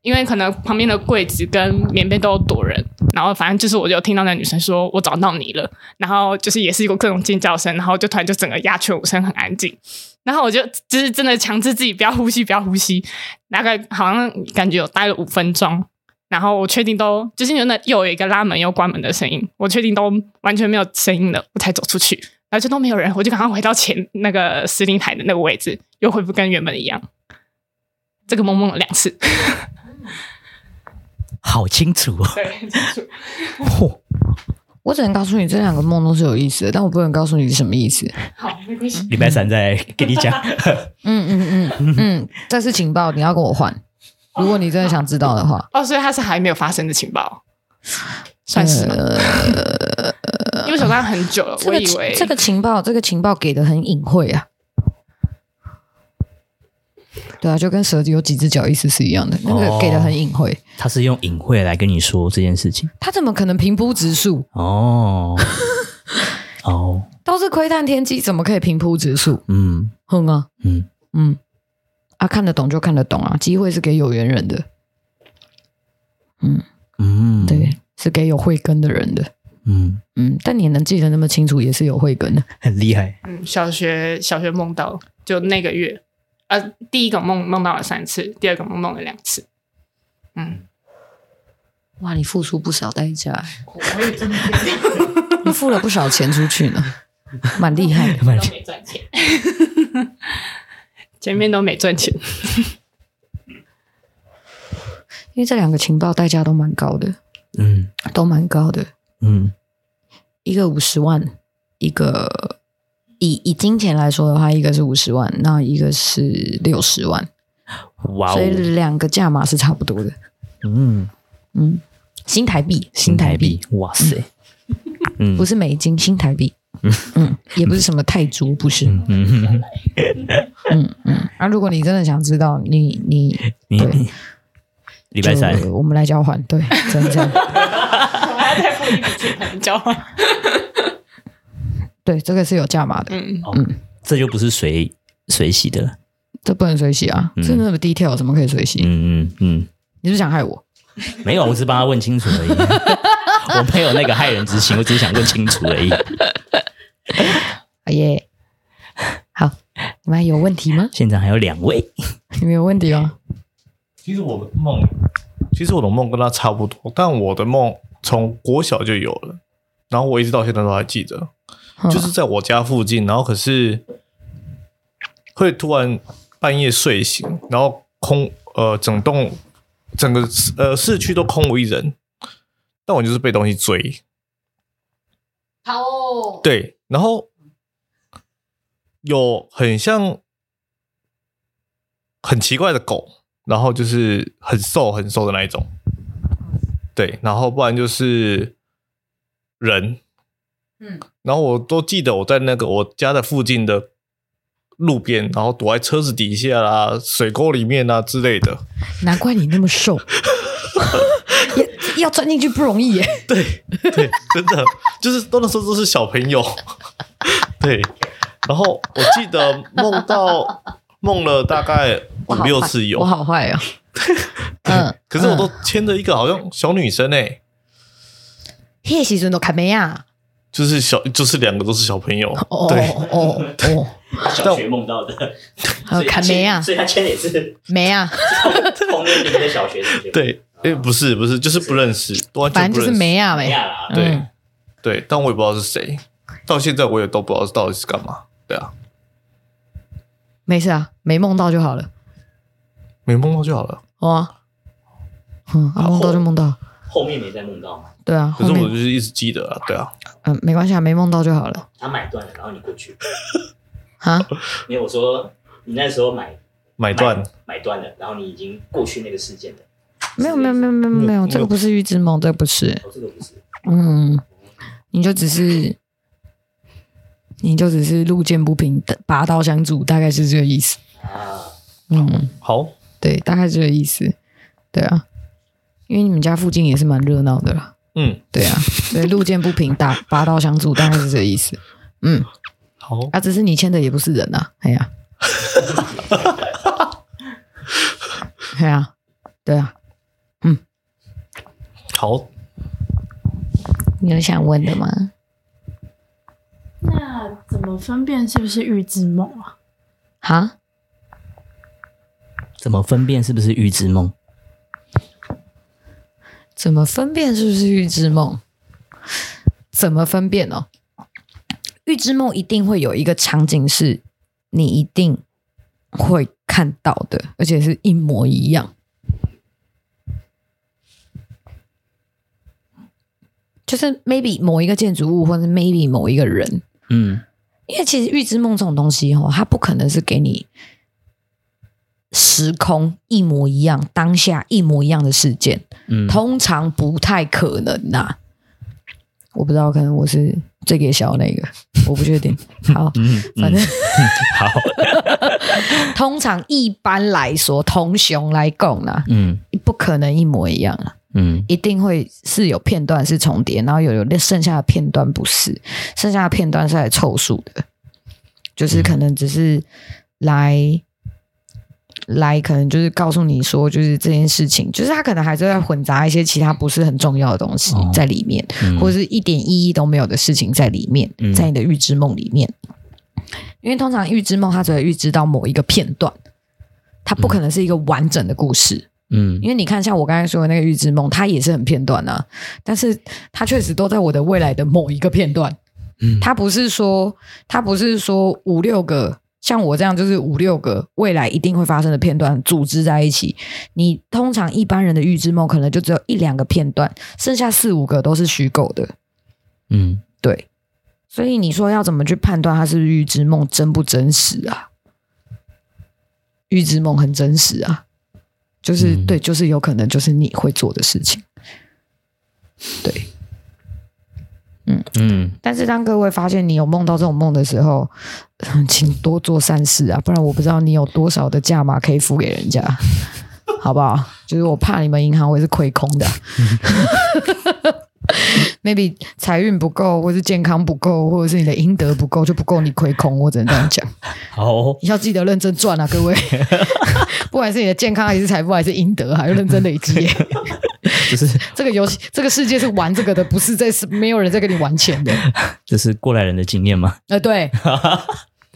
因为可能旁边的柜子跟棉被都有躲人，然后反正就是我就听到那女生说：“我找到你了。”然后就是也是一个各种尖叫声，然后就突然就整个鸦雀无声，很安静。然后我就就是真的强制自己不要呼吸，不要呼吸，大概好像感觉有待了五分钟。然后我确定都就是有那又有一个拉门又关门的声音，我确定都完全没有声音了，我才走出去，然后就都没有人，我就赶快回到前那个司令台的那个位置，又恢复跟原本一样。这个梦梦了两次，
好清楚哦，
对，清楚。
嚯，
我只能告诉你这两个梦都是有意思的，但我不能告诉你是什么意思。
好，没关系。
礼拜三再给你讲。
嗯嗯嗯嗯嗯，这是情报，你要跟我换。如果你真的想知道的话。
哦，所以它是还没有发生的情报，算是。呃，因为手上很久了，我以为
这个情报，这个情报给的很隐晦啊。对啊，就跟蛇有几只脚意思是一样的，那个给的很隐晦。
他是用隐晦来跟你说这件事情。
他怎么可能平铺直述？
哦 哦，
都是窥探天机，怎么可以平铺直述？嗯，哼啊，嗯嗯，啊，看得懂就看得懂啊，机会是给有缘人的。嗯嗯，对，是给有慧根的人的。嗯嗯，但你能记得那么清楚，也是有慧根的，
很厉害。
嗯，小学小学梦到就那个月。呃，第一个梦梦到了三次，第二个梦梦了两次。嗯，
哇，你付出不少代价，你付了不少钱出去呢，蛮厉害的，蛮。
没赚钱，前面都没赚钱，
因为这两个情报代价都蛮高的，嗯，都蛮高的，嗯，一个五十万，一个。以以金钱来说的话，一个是五十万，那一个是六十万，哇 Wow！所以两个价码是差不多的。嗯。嗯，新台币，新台币，哇塞！嗯，不是美金，新台币。嗯。嗯，也不是什么泰铢，不是。嗯嗯。嗯嗯。啊，如果你真的想知道，你你你
礼拜三
我们来交换，对，真的。
我还要再付一笔钱才能交换。
对，这个是有价码的。嗯
嗯，这就不是随随洗的了，
这不能随洗啊！这那么低调，怎么可以随洗？嗯嗯嗯，你是想害我？
没有，我只是帮他问清楚而已。我没有那个害人之心，我只是想问清楚而已。
哎耶，好，你们还有问题吗？
现场还有两位，
你们有问题吗？
其实我的梦，其实我的梦跟他差不多，但我的梦从国小就有了，然后我一直到现在都还记得。就是在我家附近，然后可是会突然半夜睡醒，然后空呃整栋整个呃市区都空无一人，但我就是被东西追。
好哦。
对，然后有很像很奇怪的狗，然后就是很瘦很瘦的那一种。对，然后不然就是人。嗯，然后我都记得我在那个我家的附近的路边，然后躲在车子底下啦、水沟里面啊之类的。
难怪你那么瘦，要钻进去不容易耶。
对对，真的就是都那时候都是小朋友。对，然后我记得梦到梦了大概五六次有，
我好坏哦。
嗯，可是我都牵着一个好像小女生哎。
嘿，时阵都卡梅亚？
就是小，就是两个都是小朋友，对。哦
哦，小学梦到的，
卡梅亚？
所以他牵的也是
梅亚？
同年龄的小学
对，哎，不是不是，就是不认识，
反正就是没亚没啊，
对对，但我也不知道是谁，到现在我也都不知道到底是干嘛，对啊，
没事啊，没梦到就好了，
没梦到就好了，
好啊，嗯，啊梦到就梦到。
后面没再梦到吗？
对啊，
可是我就是一直记得啊，对啊，
嗯，没关系啊，没梦到就好了。
他买断了，然后你过去啊？因为我说你那时候买
买断
买断了，然后你已经过去那个事件了。
没有没有没有没有没有，这个不是预知梦，这个不是，
这个不是。
嗯，你就只是你就只是路见不平拔刀相助，大概是这个意思。啊。
嗯，好，
对，大概是这个意思，对啊。因为你们家附近也是蛮热闹的啦，嗯，对啊，所以路见不平打拔刀相助，大概是这个意思，嗯，
好，
啊，只是你牵的也不是人呐，哎呀，对啊，对啊，嗯，
好，
你有想问的吗？
那怎么分辨是不是预知梦啊？
哈？
怎么分辨是不是预知梦？
怎么分辨是不是预知梦？怎么分辨呢？预知梦一定会有一个场景是你一定会看到的，而且是一模一样。就是 maybe 某一个建筑物，或者 maybe 某一个人，嗯，因为其实预知梦这种东西哦，它不可能是给你时空一模一样、当下一模一样的事件，嗯，通常不太可能呐、啊。我不知道，可能我是最给小那个，我不确定。好，嗯、反正、嗯、
好。
通常一般来说，同熊来讲呢，嗯，不可能一模一样啊。嗯，一定会是有片段是重叠，然后有有剩下的片段不是，剩下的片段是来凑数的，就是可能只是来、嗯、来，可能就是告诉你说，就是这件事情，就是他可能还是在混杂一些其他不是很重要的东西在里面，哦嗯、或者是一点意义都没有的事情在里面，在你的预知梦里面，嗯、因为通常预知梦它只会预知到某一个片段，它不可能是一个完整的故事。嗯，因为你看，像我刚才说的那个预知梦，它也是很片段啊，但是它确实都在我的未来的某一个片段。嗯，它不是说，它不是说五六个像我这样，就是五六个未来一定会发生的片段组织在一起。你通常一般人的预知梦可能就只有一两个片段，剩下四五个都是虚构的。嗯，对。所以你说要怎么去判断它是预知梦真不真实啊？预知梦很真实啊。就是对，就是有可能就是你会做的事情，对，嗯嗯。但是当各位发现你有梦到这种梦的时候，请多做善事啊，不然我不知道你有多少的价码可以付给人家，好不好？就是我怕你们银行会是亏空的。maybe 财运不够，或是健康不够，或者是你的阴德不够，就不够你亏空。我只能这样讲。好、哦，你要记得认真赚啊，各位。不管是你的健康，还是财富，还是阴德，还要认真累积。就是这个游戏，这个世界是玩这个的，不是在是没有人在跟你玩钱的。
这是过来人的经验吗？
呃，对，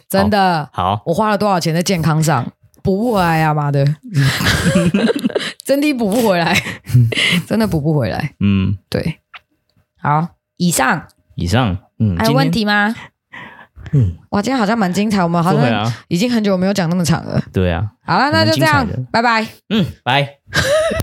真的。好，我花了多少钱在健康上，补不回来呀、啊，妈的，真的补不回来，真的补不回来。嗯，对。好，以上，
以上，嗯，
还有问题吗？嗯，哇，今天好像蛮精彩，我们好像已经很久没有讲那么长了。
对啊，
好了，那就这样，拜拜。
嗯，拜。